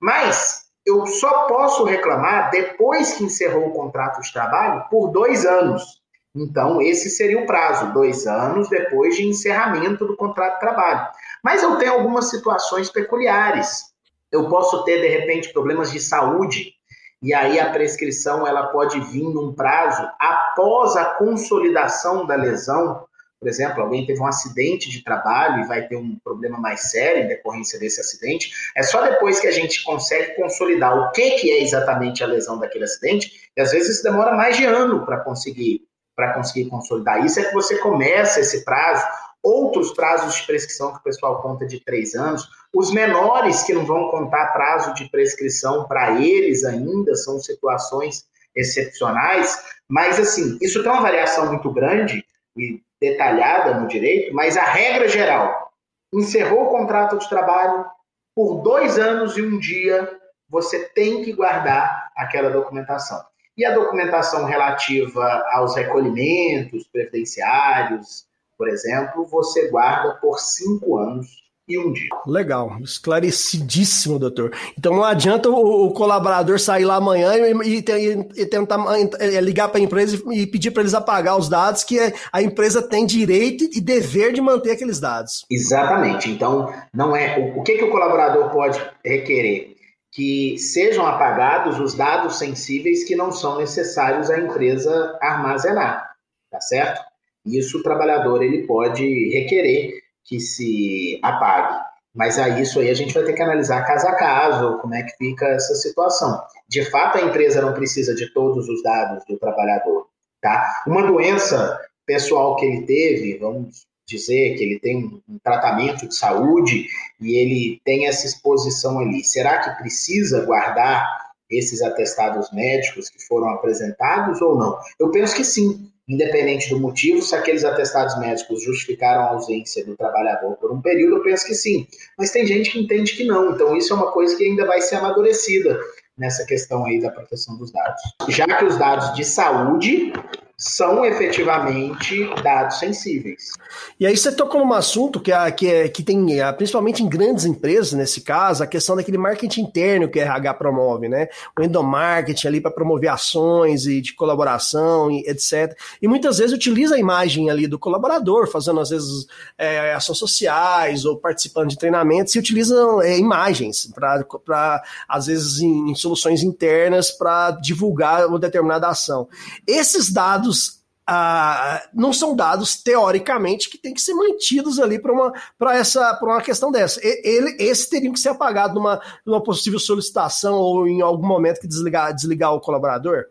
Mas eu só posso reclamar depois que encerrou o contrato de trabalho por dois anos. Então, esse seria o prazo, dois anos depois de encerramento do contrato de trabalho. Mas eu tenho algumas situações peculiares. Eu posso ter, de repente, problemas de saúde, e aí a prescrição ela pode vir num prazo após a consolidação da lesão por exemplo, alguém teve um acidente de trabalho e vai ter um problema mais sério em decorrência desse acidente, é só depois que a gente consegue consolidar o que, que é exatamente a lesão daquele acidente, e às vezes isso demora mais de ano para conseguir para conseguir consolidar. Isso é que você começa esse prazo, outros prazos de prescrição que o pessoal conta de três anos, os menores que não vão contar prazo de prescrição para eles ainda são situações excepcionais, mas assim, isso tem uma variação muito grande e detalhada no direito, mas a regra geral, encerrou o contrato de trabalho, por dois anos e um dia, você tem que guardar aquela documentação. E a documentação relativa aos recolhimentos previdenciários, por exemplo, você guarda por cinco anos e um dia. Legal, esclarecidíssimo, doutor. Então não adianta o, o colaborador sair lá amanhã e, e, e tentar é, ligar para a empresa e pedir para eles apagar os dados, que a empresa tem direito e dever de manter aqueles dados. Exatamente. Então, não é o, o que, que o colaborador pode requerer? Que sejam apagados os dados sensíveis que não são necessários à empresa armazenar, tá certo? Isso o trabalhador ele pode requerer que se apague. Mas aí isso aí a gente vai ter que analisar caso a caso, como é que fica essa situação. De fato, a empresa não precisa de todos os dados do trabalhador. Tá? Uma doença pessoal que ele teve, vamos dizer que ele tem um tratamento de saúde e ele tem essa exposição ali. Será que precisa guardar esses atestados médicos que foram apresentados ou não? Eu penso que sim independente do motivo, se aqueles atestados médicos justificaram a ausência do trabalhador por um período, eu penso que sim. Mas tem gente que entende que não. Então, isso é uma coisa que ainda vai ser amadurecida nessa questão aí da proteção dos dados. Já que os dados de saúde são efetivamente dados sensíveis. E aí você tocou num assunto que, é, que, é, que tem, é, principalmente em grandes empresas, nesse caso, a questão daquele marketing interno que a RH promove, né? O endomarketing ali para promover ações e de colaboração, e etc. E muitas vezes utiliza a imagem ali do colaborador, fazendo às vezes é, ações sociais ou participando de treinamentos, e utilizam é, imagens para, às vezes, em, em soluções internas para divulgar uma determinada ação. Esses dados dados ah, não são dados teoricamente que têm que ser mantidos ali para uma para essa para uma questão dessa. Ele, esses teriam que ser apagados numa, numa possível solicitação ou em algum momento que desligar desligar o colaborador.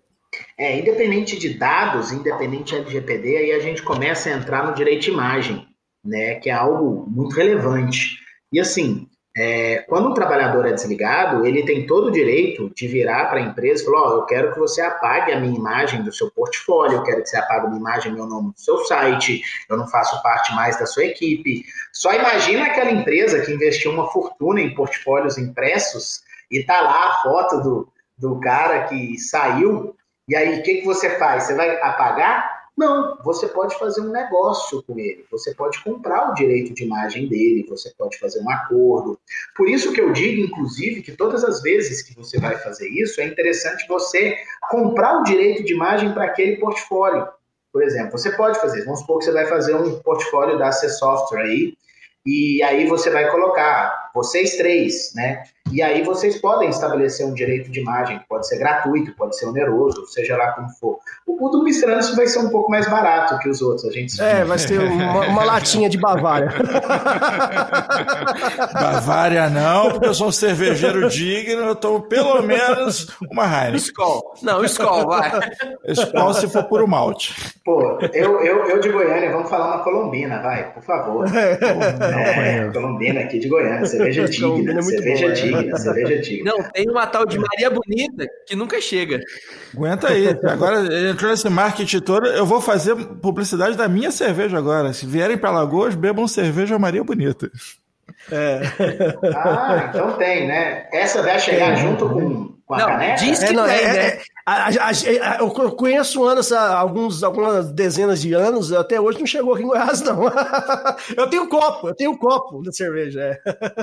É, independente de dados, independente de LGPD, aí a gente começa a entrar no direito de imagem, né, que é algo muito relevante. E assim, é, quando um trabalhador é desligado, ele tem todo o direito de virar para a empresa e falar: oh, eu quero que você apague a minha imagem do seu portfólio, eu quero que você apague a minha imagem, meu nome do seu site, eu não faço parte mais da sua equipe. Só imagina aquela empresa que investiu uma fortuna em portfólios impressos e tá lá a foto do, do cara que saiu. E aí, o que, que você faz? Você vai apagar? Não, você pode fazer um negócio com ele, você pode comprar o direito de imagem dele, você pode fazer um acordo. Por isso que eu digo, inclusive, que todas as vezes que você vai fazer isso, é interessante você comprar o direito de imagem para aquele portfólio. Por exemplo, você pode fazer, vamos supor que você vai fazer um portfólio da C Software aí, e aí você vai colocar vocês três, né? E aí vocês podem estabelecer um direito de imagem, que pode ser gratuito, pode ser oneroso, seja lá como for. O, o do vai ser um pouco mais barato que os outros, a gente É, vai ser uma, uma latinha de Bavária. Bavária não, porque eu sou um cervejeiro digno, eu tomo pelo menos uma Heineken. Skol. Não, Skol, vai. Skol se for puro malte. Pô, eu, eu, eu de Goiânia, vamos falar uma colombina, vai, por favor. É, colombina aqui de Goiânia, cerveja Colombina digna, é muito cerveja bom, é. Cerveja digna. Não, tem uma tal de Maria Bonita que nunca chega. Aguenta aí. Agora entrou nesse marketing todo, eu vou fazer publicidade da minha cerveja agora. Se vierem para Lagoas, bebam cerveja Maria Bonita. Ah, então tem, né? Essa vai chegar junto com, com a Não, caneca? diz que É, não, tem, é- né? É- a- a- a- eu conheço anos, há alguns, algumas dezenas de anos, até hoje não chegou aqui em Goiás, não. Eu tenho copo, eu tenho copo de cerveja, é.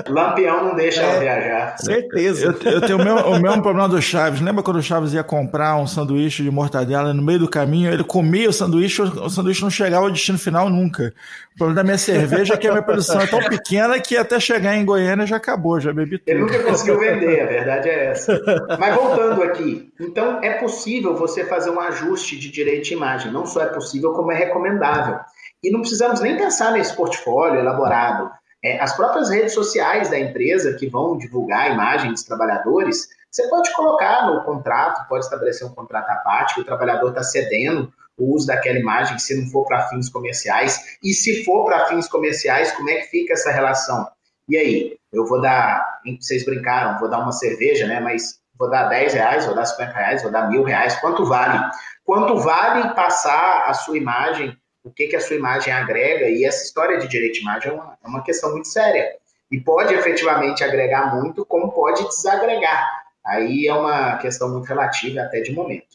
Lampião não deixa ela viajar. Certeza. Eu, eu tenho o, meu, o mesmo problema do Chaves. Lembra quando o Chaves ia comprar um sanduíche de mortadela no meio do caminho ele comia o sanduíche, o sanduíche não chegava ao destino final nunca. O problema da minha cerveja é que a minha produção é tão pequena que até chegar em Goiânia já acabou, já bebi Ele tudo. nunca conseguiu vender, a verdade é essa. Mas voltando aqui, então é possível você fazer um ajuste de direito de imagem. Não só é possível, como é recomendável. E não precisamos nem pensar nesse portfólio elaborado. É, as próprias redes sociais da empresa que vão divulgar a imagem dos trabalhadores, você pode colocar no contrato, pode estabelecer um contrato à parte, que o trabalhador está cedendo o uso daquela imagem, se não for para fins comerciais. E se for para fins comerciais, como é que fica essa relação? E aí, eu vou dar, vocês brincaram, vou dar uma cerveja, né? Mas vou dar 10 reais, vou dar 50 reais, vou dar mil reais, quanto vale? Quanto vale passar a sua imagem, o que, que a sua imagem agrega? E essa história de direito de imagem é uma, é uma questão muito séria. E pode efetivamente agregar muito, como pode desagregar. Aí é uma questão muito relativa até de momento.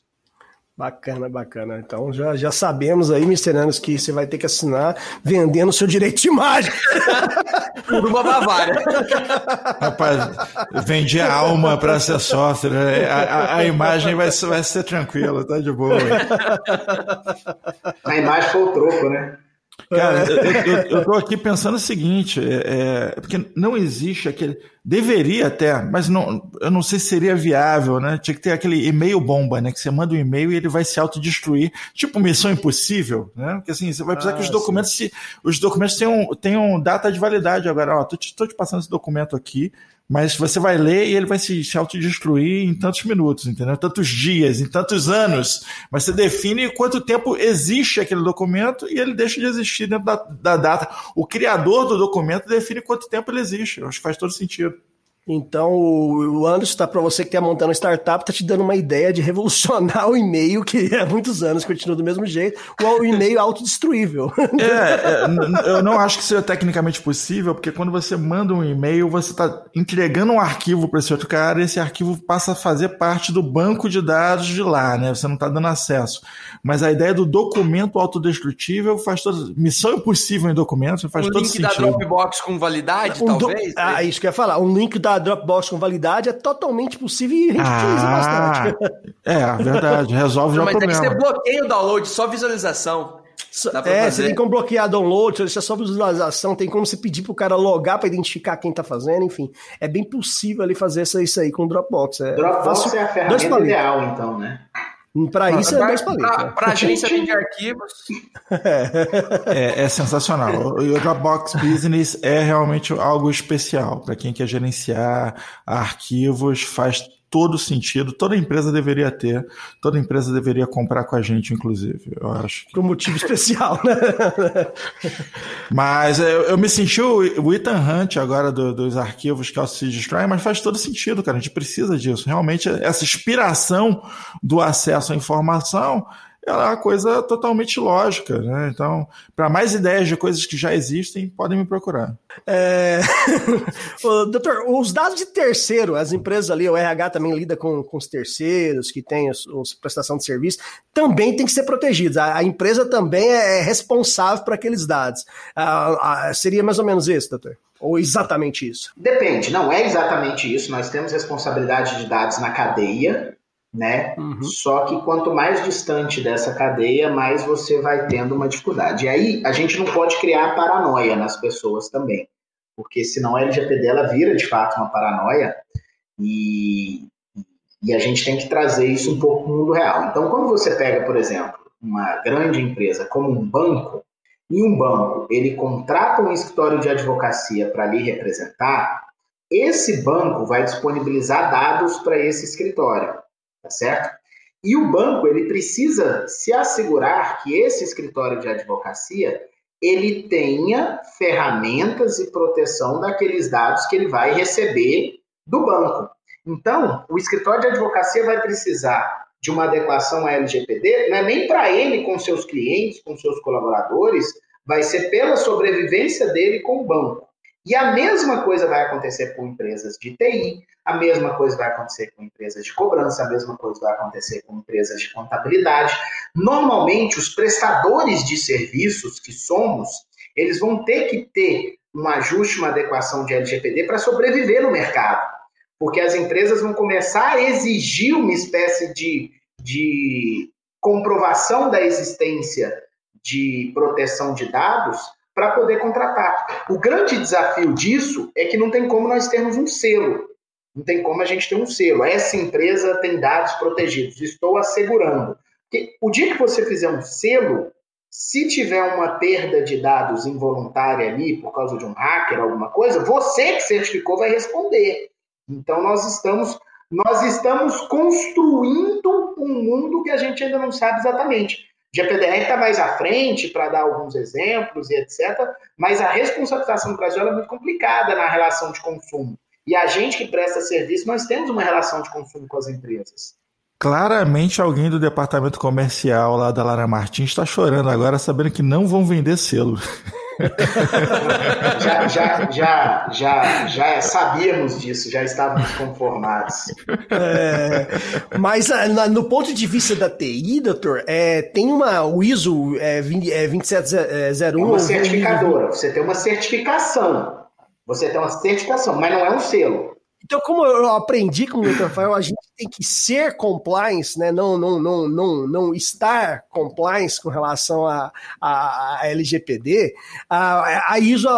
Bacana, bacana. Então já, já sabemos aí, misterianos, que você vai ter que assinar vendendo seu direito de imagem. Por uma Bavária. Rapaz, vendi a alma para ser sócio. né? A, a- a imagem vai, vai ser tranquila, tá de boa. A imagem foi o troco, né? Cara, eu, eu, tô aqui pensando o seguinte, é, é, porque não existe aquele. Deveria até, mas não, eu não sei se seria viável, né? Tinha que ter aquele e-mail bomba, né? Que você manda um e-mail e ele vai se autodestruir, tipo missão impossível, né? Porque assim, você vai precisar Ah, que os documentos se, os documentos tenham, tenham data de validade agora. Ó, tô te, tô te passando esse documento aqui, mas você vai ler e ele vai se, se autodestruir em tantos minutos, entendeu? Tantos dias, em tantos anos. Mas você define quanto tempo existe aquele documento e ele deixa de existir dentro da, da data. O criador do documento define quanto tempo ele existe. Eu acho que faz todo sentido. Então, o Anderson, tá para você que está montando uma startup, tá te dando uma ideia de revolucionar o e-mail, que há muitos anos continua do mesmo jeito, o e-mail autodestruível. É, é, eu não acho que seja tecnicamente possível, porque quando você manda um e-mail, você está entregando um arquivo para esse outro cara e esse arquivo passa a fazer parte do banco de dados de lá, né? Você não está dando acesso. Mas a ideia do documento autodestrutível faz todo. Missão impossível em documentos faz Um todo link da sentido. Dropbox com validade, Um do- talvez. Ah, isso que eu ia falar. Um link da Dropbox com validade é totalmente possível e a gente utiliza bastante. é, verdade. Resolve já o Mas tem que problema. ser bloqueio o download, só visualização. É, fazer. você tem como bloquear download, deixar só visualização, tem como você pedir pro cara logar para identificar quem tá fazendo, enfim. É bem possível ali fazer isso, aí com o Dropbox. É Dropbox fácil- é a ferramenta ideal, então, né? Pra isso é Pra, dois palitos. pra, né? pra agência de arquivos. É, é sensacional. E o Dropbox Business é realmente algo especial para quem quer gerenciar arquivos, faz todo sentido. Toda empresa deveria ter, toda empresa deveria comprar com a gente, inclusive. Eu acho. Por um motivo especial, né? Mas eu, eu me senti o, o Ethan Hunt agora do- dos arquivos que se destrói, mas faz todo sentido, cara. A gente precisa disso. Realmente, essa inspiração do acesso à informação ela é uma coisa totalmente lógica, né? Então, para mais ideias de coisas que já existem, podem me procurar. É... Ô, doutor, os dados de terceiro, as empresas ali, o RH também lida com, com os terceiros que têm os, os prestação de serviço, também tem que ser protegidos. A, a empresa também é responsável por aqueles dados. Ah, ah, seria mais ou menos isso, doutor? Ou exatamente isso? Depende, não é exatamente isso. Nós temos responsabilidade de dados na cadeia, né? Uhum. Só que quanto mais distante dessa cadeia, mais você vai tendo uma dificuldade. E aí a gente não pode criar paranoia nas pessoas também, porque senão a LGPD ela vira de fato uma paranoia E, e a gente tem que trazer isso um pouco para o mundo real. Então, quando você pega, por exemplo, uma grande empresa como um banco, e um banco ele contrata um escritório de advocacia para lhe representar, esse banco vai disponibilizar dados para esse escritório, tá certo? E o banco ele precisa se assegurar que esse escritório de advocacia ele tenha ferramentas e proteção daqueles dados que ele vai receber do banco. Então, o escritório de advocacia vai precisar de uma adequação à LGPD, não é nem para ele com seus clientes, com seus colaboradores, vai ser pela sobrevivência dele com o banco. E a mesma coisa vai acontecer com empresas de TI, a mesma coisa vai acontecer com empresas de cobrança, a mesma coisa vai acontecer com empresas de contabilidade. Normalmente, os prestadores de serviços que somos, eles vão ter que ter um ajuste, uma adequação de LGPD para sobreviver no mercado. Porque as empresas vão começar a exigir uma espécie de, de comprovação da existência de proteção de dados para poder contratar. O grande desafio disso é que não tem como nós termos um selo. Não tem como a gente ter um selo. Essa empresa tem dados protegidos. Estou assegurando. Porque o dia que você fizer um selo, se tiver uma perda de dados involuntária ali por causa de um hacker, alguma coisa, você que certificou vai responder. Então nós estamos nós estamos construindo um mundo que a gente ainda não sabe exatamente. GPDR está mais à frente para dar alguns exemplos e etc., mas a responsabilização do Brasil é muito complicada na relação de consumo. E a gente que presta serviço, nós temos uma relação de consumo com as empresas. Claramente alguém do departamento comercial lá da Lara Martins está chorando agora, sabendo que não vão vender selo. já, já, já, já, já sabíamos disso, já estávamos conformados. É, mas ah, no ponto de vista da TI, doutor, é, tem uma o ISO é, 20, é, 2701. É uma certificadora, você tem uma certificação. Você tem uma certificação, mas não é um selo. Então, como eu aprendi com o Dr. Rafael, a gente tem que ser compliance, né? não, não, não, não, não estar compliance com relação a, a, a LGPD, a, a ISO,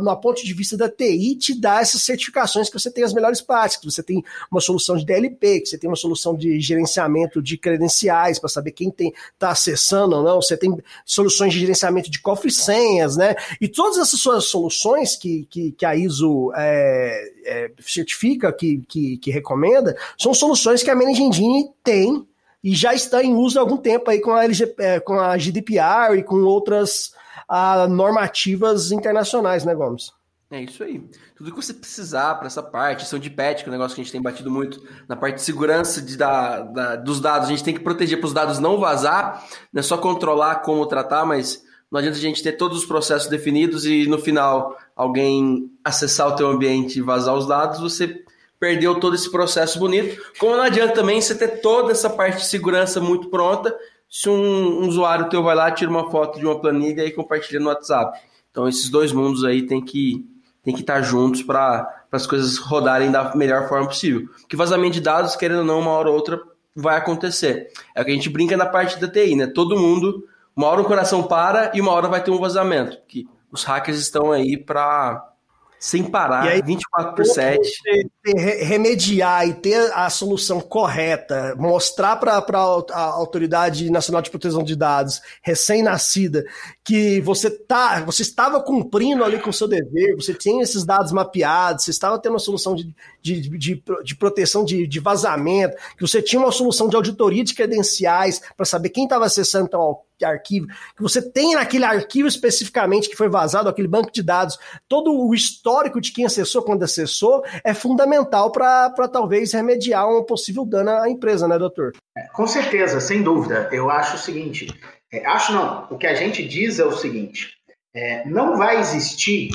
no ponto de vista da TI, te dá essas certificações que você tem as melhores práticas, que você tem uma solução de DLP, que você tem uma solução de gerenciamento de credenciais para saber quem está acessando ou não, você tem soluções de gerenciamento de cofre senhas, né? E todas essas suas soluções que, que, que a ISO é, é, certifica, que, que, que recomenda, são soluções soluções que a Managing Engine tem e já está em uso há algum tempo aí com a, LG, é, com a GDPR e com outras a, normativas internacionais, né, Gomes? É isso aí. Tudo que você precisar para essa parte, são de PET, que é um negócio que a gente tem batido muito na parte de segurança de da, da, dos dados, a gente tem que proteger para os dados não vazar, não é só controlar como tratar, mas não adianta a gente ter todos os processos definidos e no final alguém acessar o teu ambiente e vazar os dados, você perdeu todo esse processo bonito. Como não adianta também você ter toda essa parte de segurança muito pronta se um, um usuário teu vai lá, tira uma foto de uma planilha e compartilha no WhatsApp. Então esses dois mundos aí tem que tem que estar juntos para as coisas rodarem da melhor forma possível. Que vazamento de dados, querendo ou não, uma hora ou outra vai acontecer. É o que a gente brinca na parte da TI, né? Todo mundo, uma hora o coração para e uma hora vai ter um vazamento. Que os hackers estão aí para sem parar, aí, 24 por 7. Remediar e ter a solução correta, mostrar para a Autoridade Nacional de Proteção de Dados, recém-nascida, que você tá, você estava cumprindo ali com o seu dever, você tinha esses dados mapeados, você estava tendo uma solução de, de, de, de proteção de, de vazamento, que você tinha uma solução de auditoria de credenciais para saber quem estava acessando tal arquivo, que você tem naquele arquivo especificamente que foi vazado, aquele banco de dados, todo o histórico de quem acessou, quando acessou, é fundamental para talvez remediar um possível dano à empresa, né, doutor? É, com certeza, sem dúvida. Eu acho o seguinte: é, acho não, o que a gente diz é o seguinte: é, não vai existir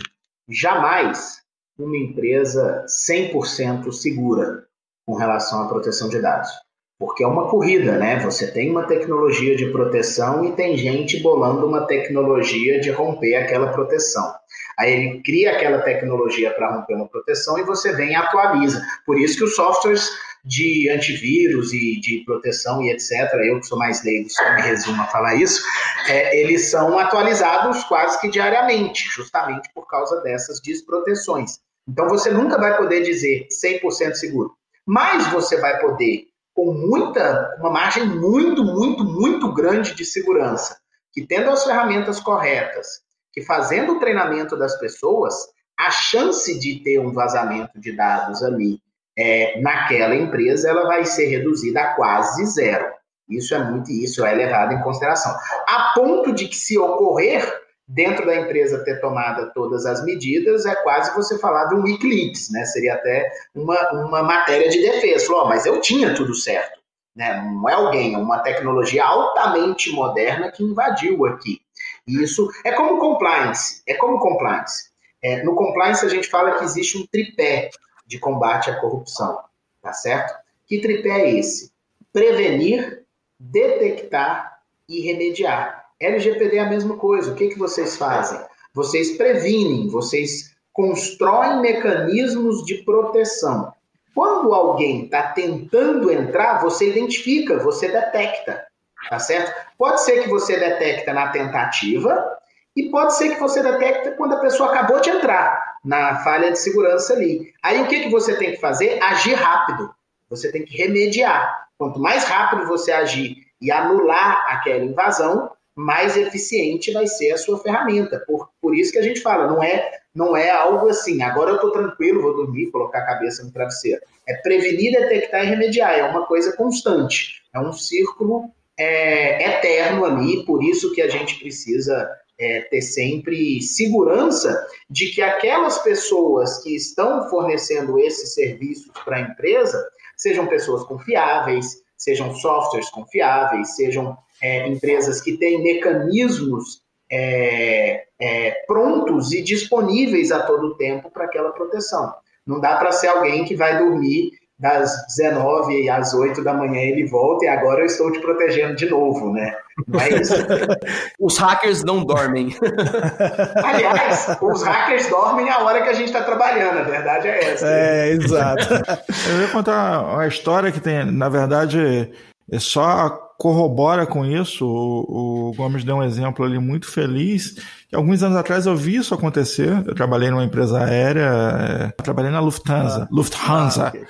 jamais uma empresa 100% segura com relação à proteção de dados. Porque é uma corrida, né? Você tem uma tecnologia de proteção e tem gente bolando uma tecnologia de romper aquela proteção. Aí ele cria aquela tecnologia para romper uma proteção e você vem e atualiza. Por isso que os softwares de antivírus e de proteção e etc., eu que sou mais leigo, só me resumo a falar isso, é, eles são atualizados quase que diariamente, justamente por causa dessas desproteções. Então você nunca vai poder dizer 100% seguro. mas você vai poder, com muita, uma margem muito, muito, muito grande de segurança, que tendo as ferramentas corretas, que fazendo o treinamento das pessoas, a chance de ter um vazamento de dados ali é, naquela empresa ela vai ser reduzida a quase zero. Isso é muito isso é levado em consideração. A ponto de que se ocorrer dentro da empresa ter tomado todas as medidas, é quase você falar de um Wikileaks, né? Seria até uma, uma matéria de defesa. Falou, oh, mas eu tinha tudo certo. Né? Não é alguém, é uma tecnologia altamente moderna que invadiu aqui. E isso é como compliance. É como compliance. É, no compliance a gente fala que existe um tripé de combate à corrupção, tá certo? Que tripé é esse? Prevenir, detectar e remediar. LGPD é a mesma coisa. O que, que vocês fazem? Vocês previnem, vocês constroem mecanismos de proteção. Quando alguém está tentando entrar, você identifica, você detecta, tá certo? Pode ser que você detecta na tentativa e pode ser que você detecta quando a pessoa acabou de entrar na falha de segurança ali. Aí o que, que você tem que fazer? Agir rápido. Você tem que remediar. Quanto mais rápido você agir e anular aquela invasão, mais eficiente vai ser a sua ferramenta. Por, por isso que a gente fala, não é, não é algo assim, agora eu estou tranquilo, vou dormir, colocar a cabeça no travesseiro. É prevenir, detectar e remediar, é uma coisa constante, é um círculo é, eterno ali, por isso que a gente precisa é, ter sempre segurança de que aquelas pessoas que estão fornecendo esses serviços para a empresa sejam pessoas confiáveis, sejam softwares confiáveis, sejam é, empresas que têm mecanismos é, é, prontos e disponíveis a todo tempo para aquela proteção. Não dá para ser alguém que vai dormir das 19 às 8 da manhã ele volta e agora eu estou te protegendo de novo, né? Não é isso. os hackers não dormem. Aliás, os hackers dormem a hora que a gente está trabalhando, a verdade é essa. É, exato. Eu ia contar uma história que tem, na verdade, é só corrobora com isso. O, o, Gomes deu um exemplo ali muito feliz. Que alguns anos atrás eu vi isso acontecer. Eu trabalhei numa empresa aérea, é, trabalhei na Lufthansa. Ah. Lufthansa. Ah, okay.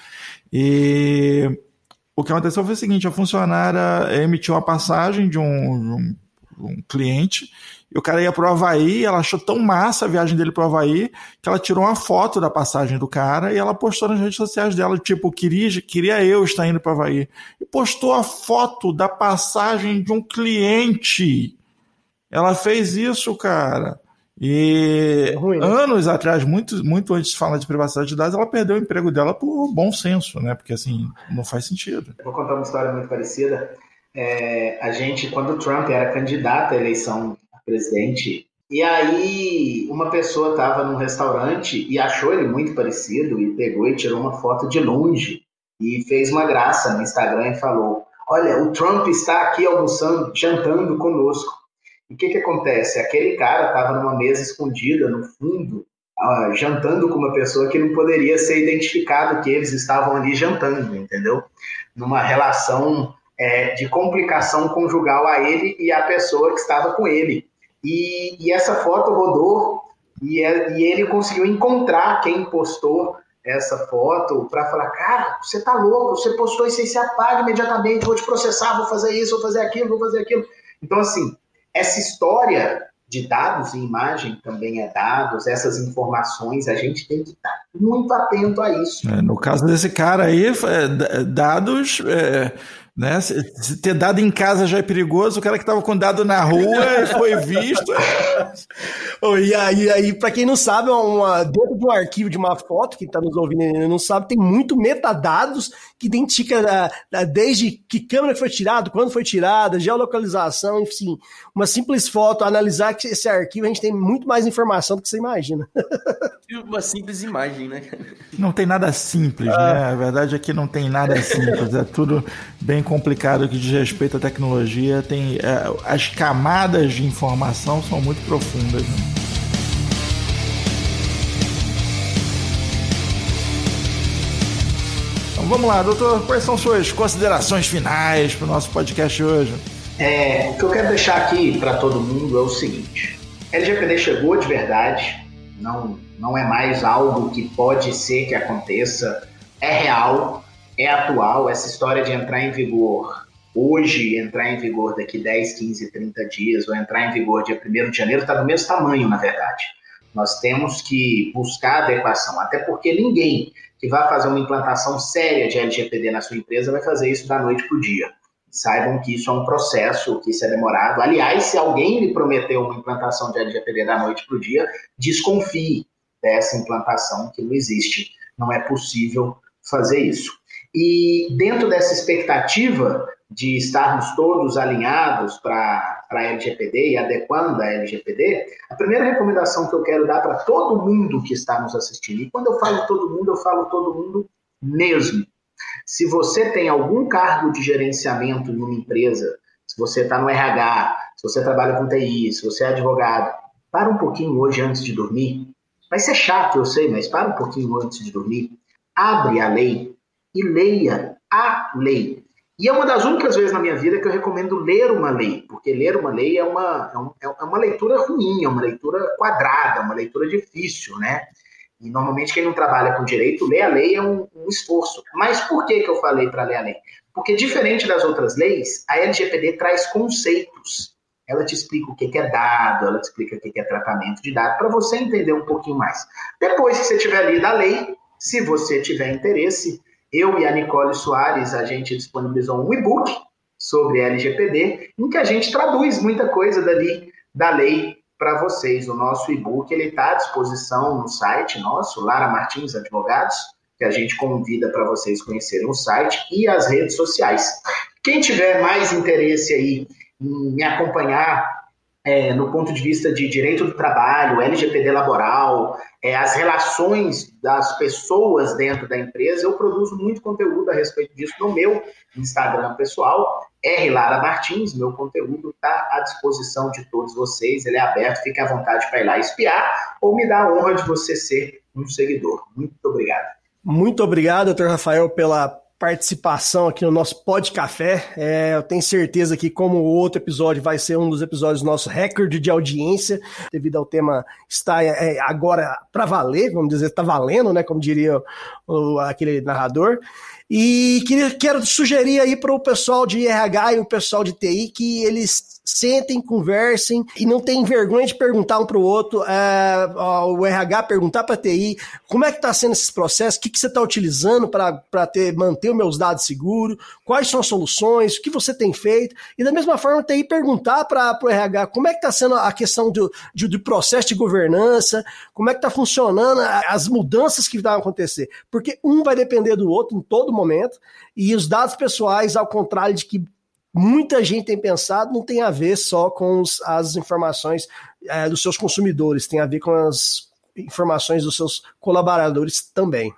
E o que aconteceu foi o seguinte: a funcionária emitiu uma passagem de um, de um, um cliente e o cara ia pro Havaí, ela achou tão massa a viagem dele pro Havaí que ela tirou uma foto da passagem do cara e ela postou nas redes sociais dela, tipo, queria, queria eu estar indo pro Havaí. E postou a foto da passagem de um cliente. Ela fez isso, cara. E é ruim, né? anos atrás, muito, muito antes de falar de privacidade de dados, ela perdeu o emprego dela por bom senso, né? Porque assim, não faz sentido. Vou contar uma história muito parecida. É, a gente, quando o Trump era candidato à eleição presidente, e aí uma pessoa estava num restaurante e achou ele muito parecido e pegou e tirou uma foto de longe e fez uma graça no Instagram e falou: Olha, o Trump está aqui almoçando, jantando conosco. E o que, que acontece? Aquele cara estava numa mesa escondida no fundo, uh, jantando com uma pessoa que não poderia ser identificado que eles estavam ali jantando, entendeu? Numa relação é, de complicação conjugal a ele e a pessoa que estava com ele. E, e essa foto rodou e, é, e ele conseguiu encontrar quem postou essa foto para falar, cara, você tá louco, você postou isso aí, você apaga imediatamente, vou te processar, vou fazer isso, vou fazer aquilo, vou fazer aquilo. Então, assim, essa história de dados e imagem também é dados, essas informações, a gente tem que estar muito atento a isso. É, no caso desse cara aí, é, dados. É né? Se, ter dado em casa já é perigoso, o cara que estava com dado na rua foi visto. oh, e aí, aí para quem não sabe, uma, dentro de um arquivo de uma foto, que está nos ouvindo e não sabe, tem muito metadados que identifica a, a, desde que câmera foi tirada, quando foi tirada, geolocalização, enfim. Uma simples foto, analisar esse arquivo, a gente tem muito mais informação do que você imagina. uma simples imagem, né? Não tem nada simples, ah. né? A verdade é que não tem nada simples, é tudo bem complicado que diz respeito à tecnologia. Tem, é, as camadas de informação são muito profundas. Né? Então vamos lá, doutor, quais são suas considerações finais para o nosso podcast hoje? É, o que eu quero deixar aqui para todo mundo é o seguinte: LGPD chegou de verdade, não, não é mais algo que pode ser que aconteça, é real é atual, essa história de entrar em vigor hoje, entrar em vigor daqui 10, 15, 30 dias, ou entrar em vigor dia 1 de janeiro, está do mesmo tamanho, na verdade. Nós temos que buscar adequação, até porque ninguém que vai fazer uma implantação séria de LGPD na sua empresa vai fazer isso da noite para o dia. Saibam que isso é um processo, que isso é demorado. Aliás, se alguém lhe prometeu uma implantação de LGPD da noite para o dia, desconfie dessa implantação, que não existe. Não é possível fazer isso. E dentro dessa expectativa de estarmos todos alinhados para a LGPD e adequando a LGPD, a primeira recomendação que eu quero dar para todo mundo que está nos assistindo, e quando eu falo todo mundo, eu falo todo mundo mesmo. Se você tem algum cargo de gerenciamento em uma empresa, se você está no RH, se você trabalha com TI, se você é advogado, para um pouquinho hoje antes de dormir. Vai ser chato, eu sei, mas para um pouquinho antes de dormir. Abre a lei e leia a lei. E é uma das únicas vezes na minha vida que eu recomendo ler uma lei, porque ler uma lei é uma, é, é uma leitura ruim, é uma leitura quadrada, uma leitura difícil, né? E normalmente quem não trabalha com direito, ler a lei é um, um esforço. Mas por que, que eu falei para ler a lei? Porque diferente das outras leis, a LGPD traz conceitos. Ela te explica o que é dado, ela te explica o que é tratamento de dado, para você entender um pouquinho mais. Depois que você tiver lido a lei, se você tiver interesse, eu e a Nicole Soares, a gente disponibilizou um e-book sobre LGPD, em que a gente traduz muita coisa dali da lei para vocês. O nosso e-book ele está à disposição no site nosso, Lara Martins Advogados, que a gente convida para vocês conhecerem o site e as redes sociais. Quem tiver mais interesse aí me acompanhar é, no ponto de vista de direito do trabalho, LGPD laboral, é, as relações das pessoas dentro da empresa, eu produzo muito conteúdo a respeito disso no meu Instagram pessoal, R. Lara Martins, meu conteúdo está à disposição de todos vocês, ele é aberto, fique à vontade para ir lá espiar ou me dar a honra de você ser um seguidor. Muito obrigado. Muito obrigado, doutor Rafael, pela participação aqui no nosso Pod Café. É, eu tenho certeza que, como o outro episódio, vai ser um dos episódios do nosso recorde de audiência, devido ao tema estar é, agora para valer, vamos dizer, está valendo, né? Como diria o, aquele narrador. E queria, quero sugerir aí para o pessoal de RH e o pessoal de TI que eles sentem, conversem e não tem vergonha de perguntar um para o outro. É, o RH perguntar para a TI como é que está sendo esses processos, o que, que você está utilizando para manter os meus dados seguros, quais são as soluções, o que você tem feito. E da mesma forma, a TI perguntar para o RH como é que está sendo a questão do, de, do processo de governança, como é que está funcionando as mudanças que vão acontecer. Porque um vai depender do outro em todo momento, e os dados pessoais, ao contrário de que muita gente tem pensado, não tem a ver só com os, as informações é, dos seus consumidores, tem a ver com as informações dos seus colaboradores também.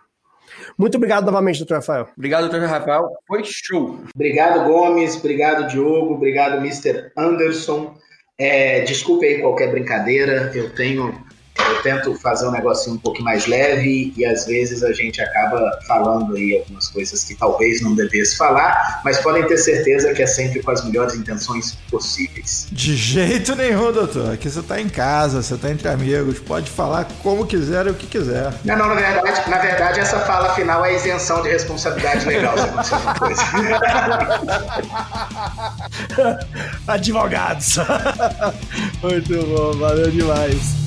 Muito obrigado novamente, doutor Rafael. Obrigado, doutor Rafael. Foi show. Obrigado, Gomes. Obrigado, Diogo. Obrigado, Mr. Anderson. É, desculpe aí qualquer brincadeira. Eu tenho eu tento fazer um negocinho um pouco mais leve e às vezes a gente acaba falando aí algumas coisas que talvez não devesse falar, mas podem ter certeza que é sempre com as melhores intenções possíveis. De jeito nenhum, doutor. Aqui você está em casa, você está entre amigos, pode falar como quiser e o que quiser. Não, não, na verdade, na verdade essa fala final é isenção de responsabilidade legal se acontecer alguma coisa. Advogados. Muito bom, valeu demais.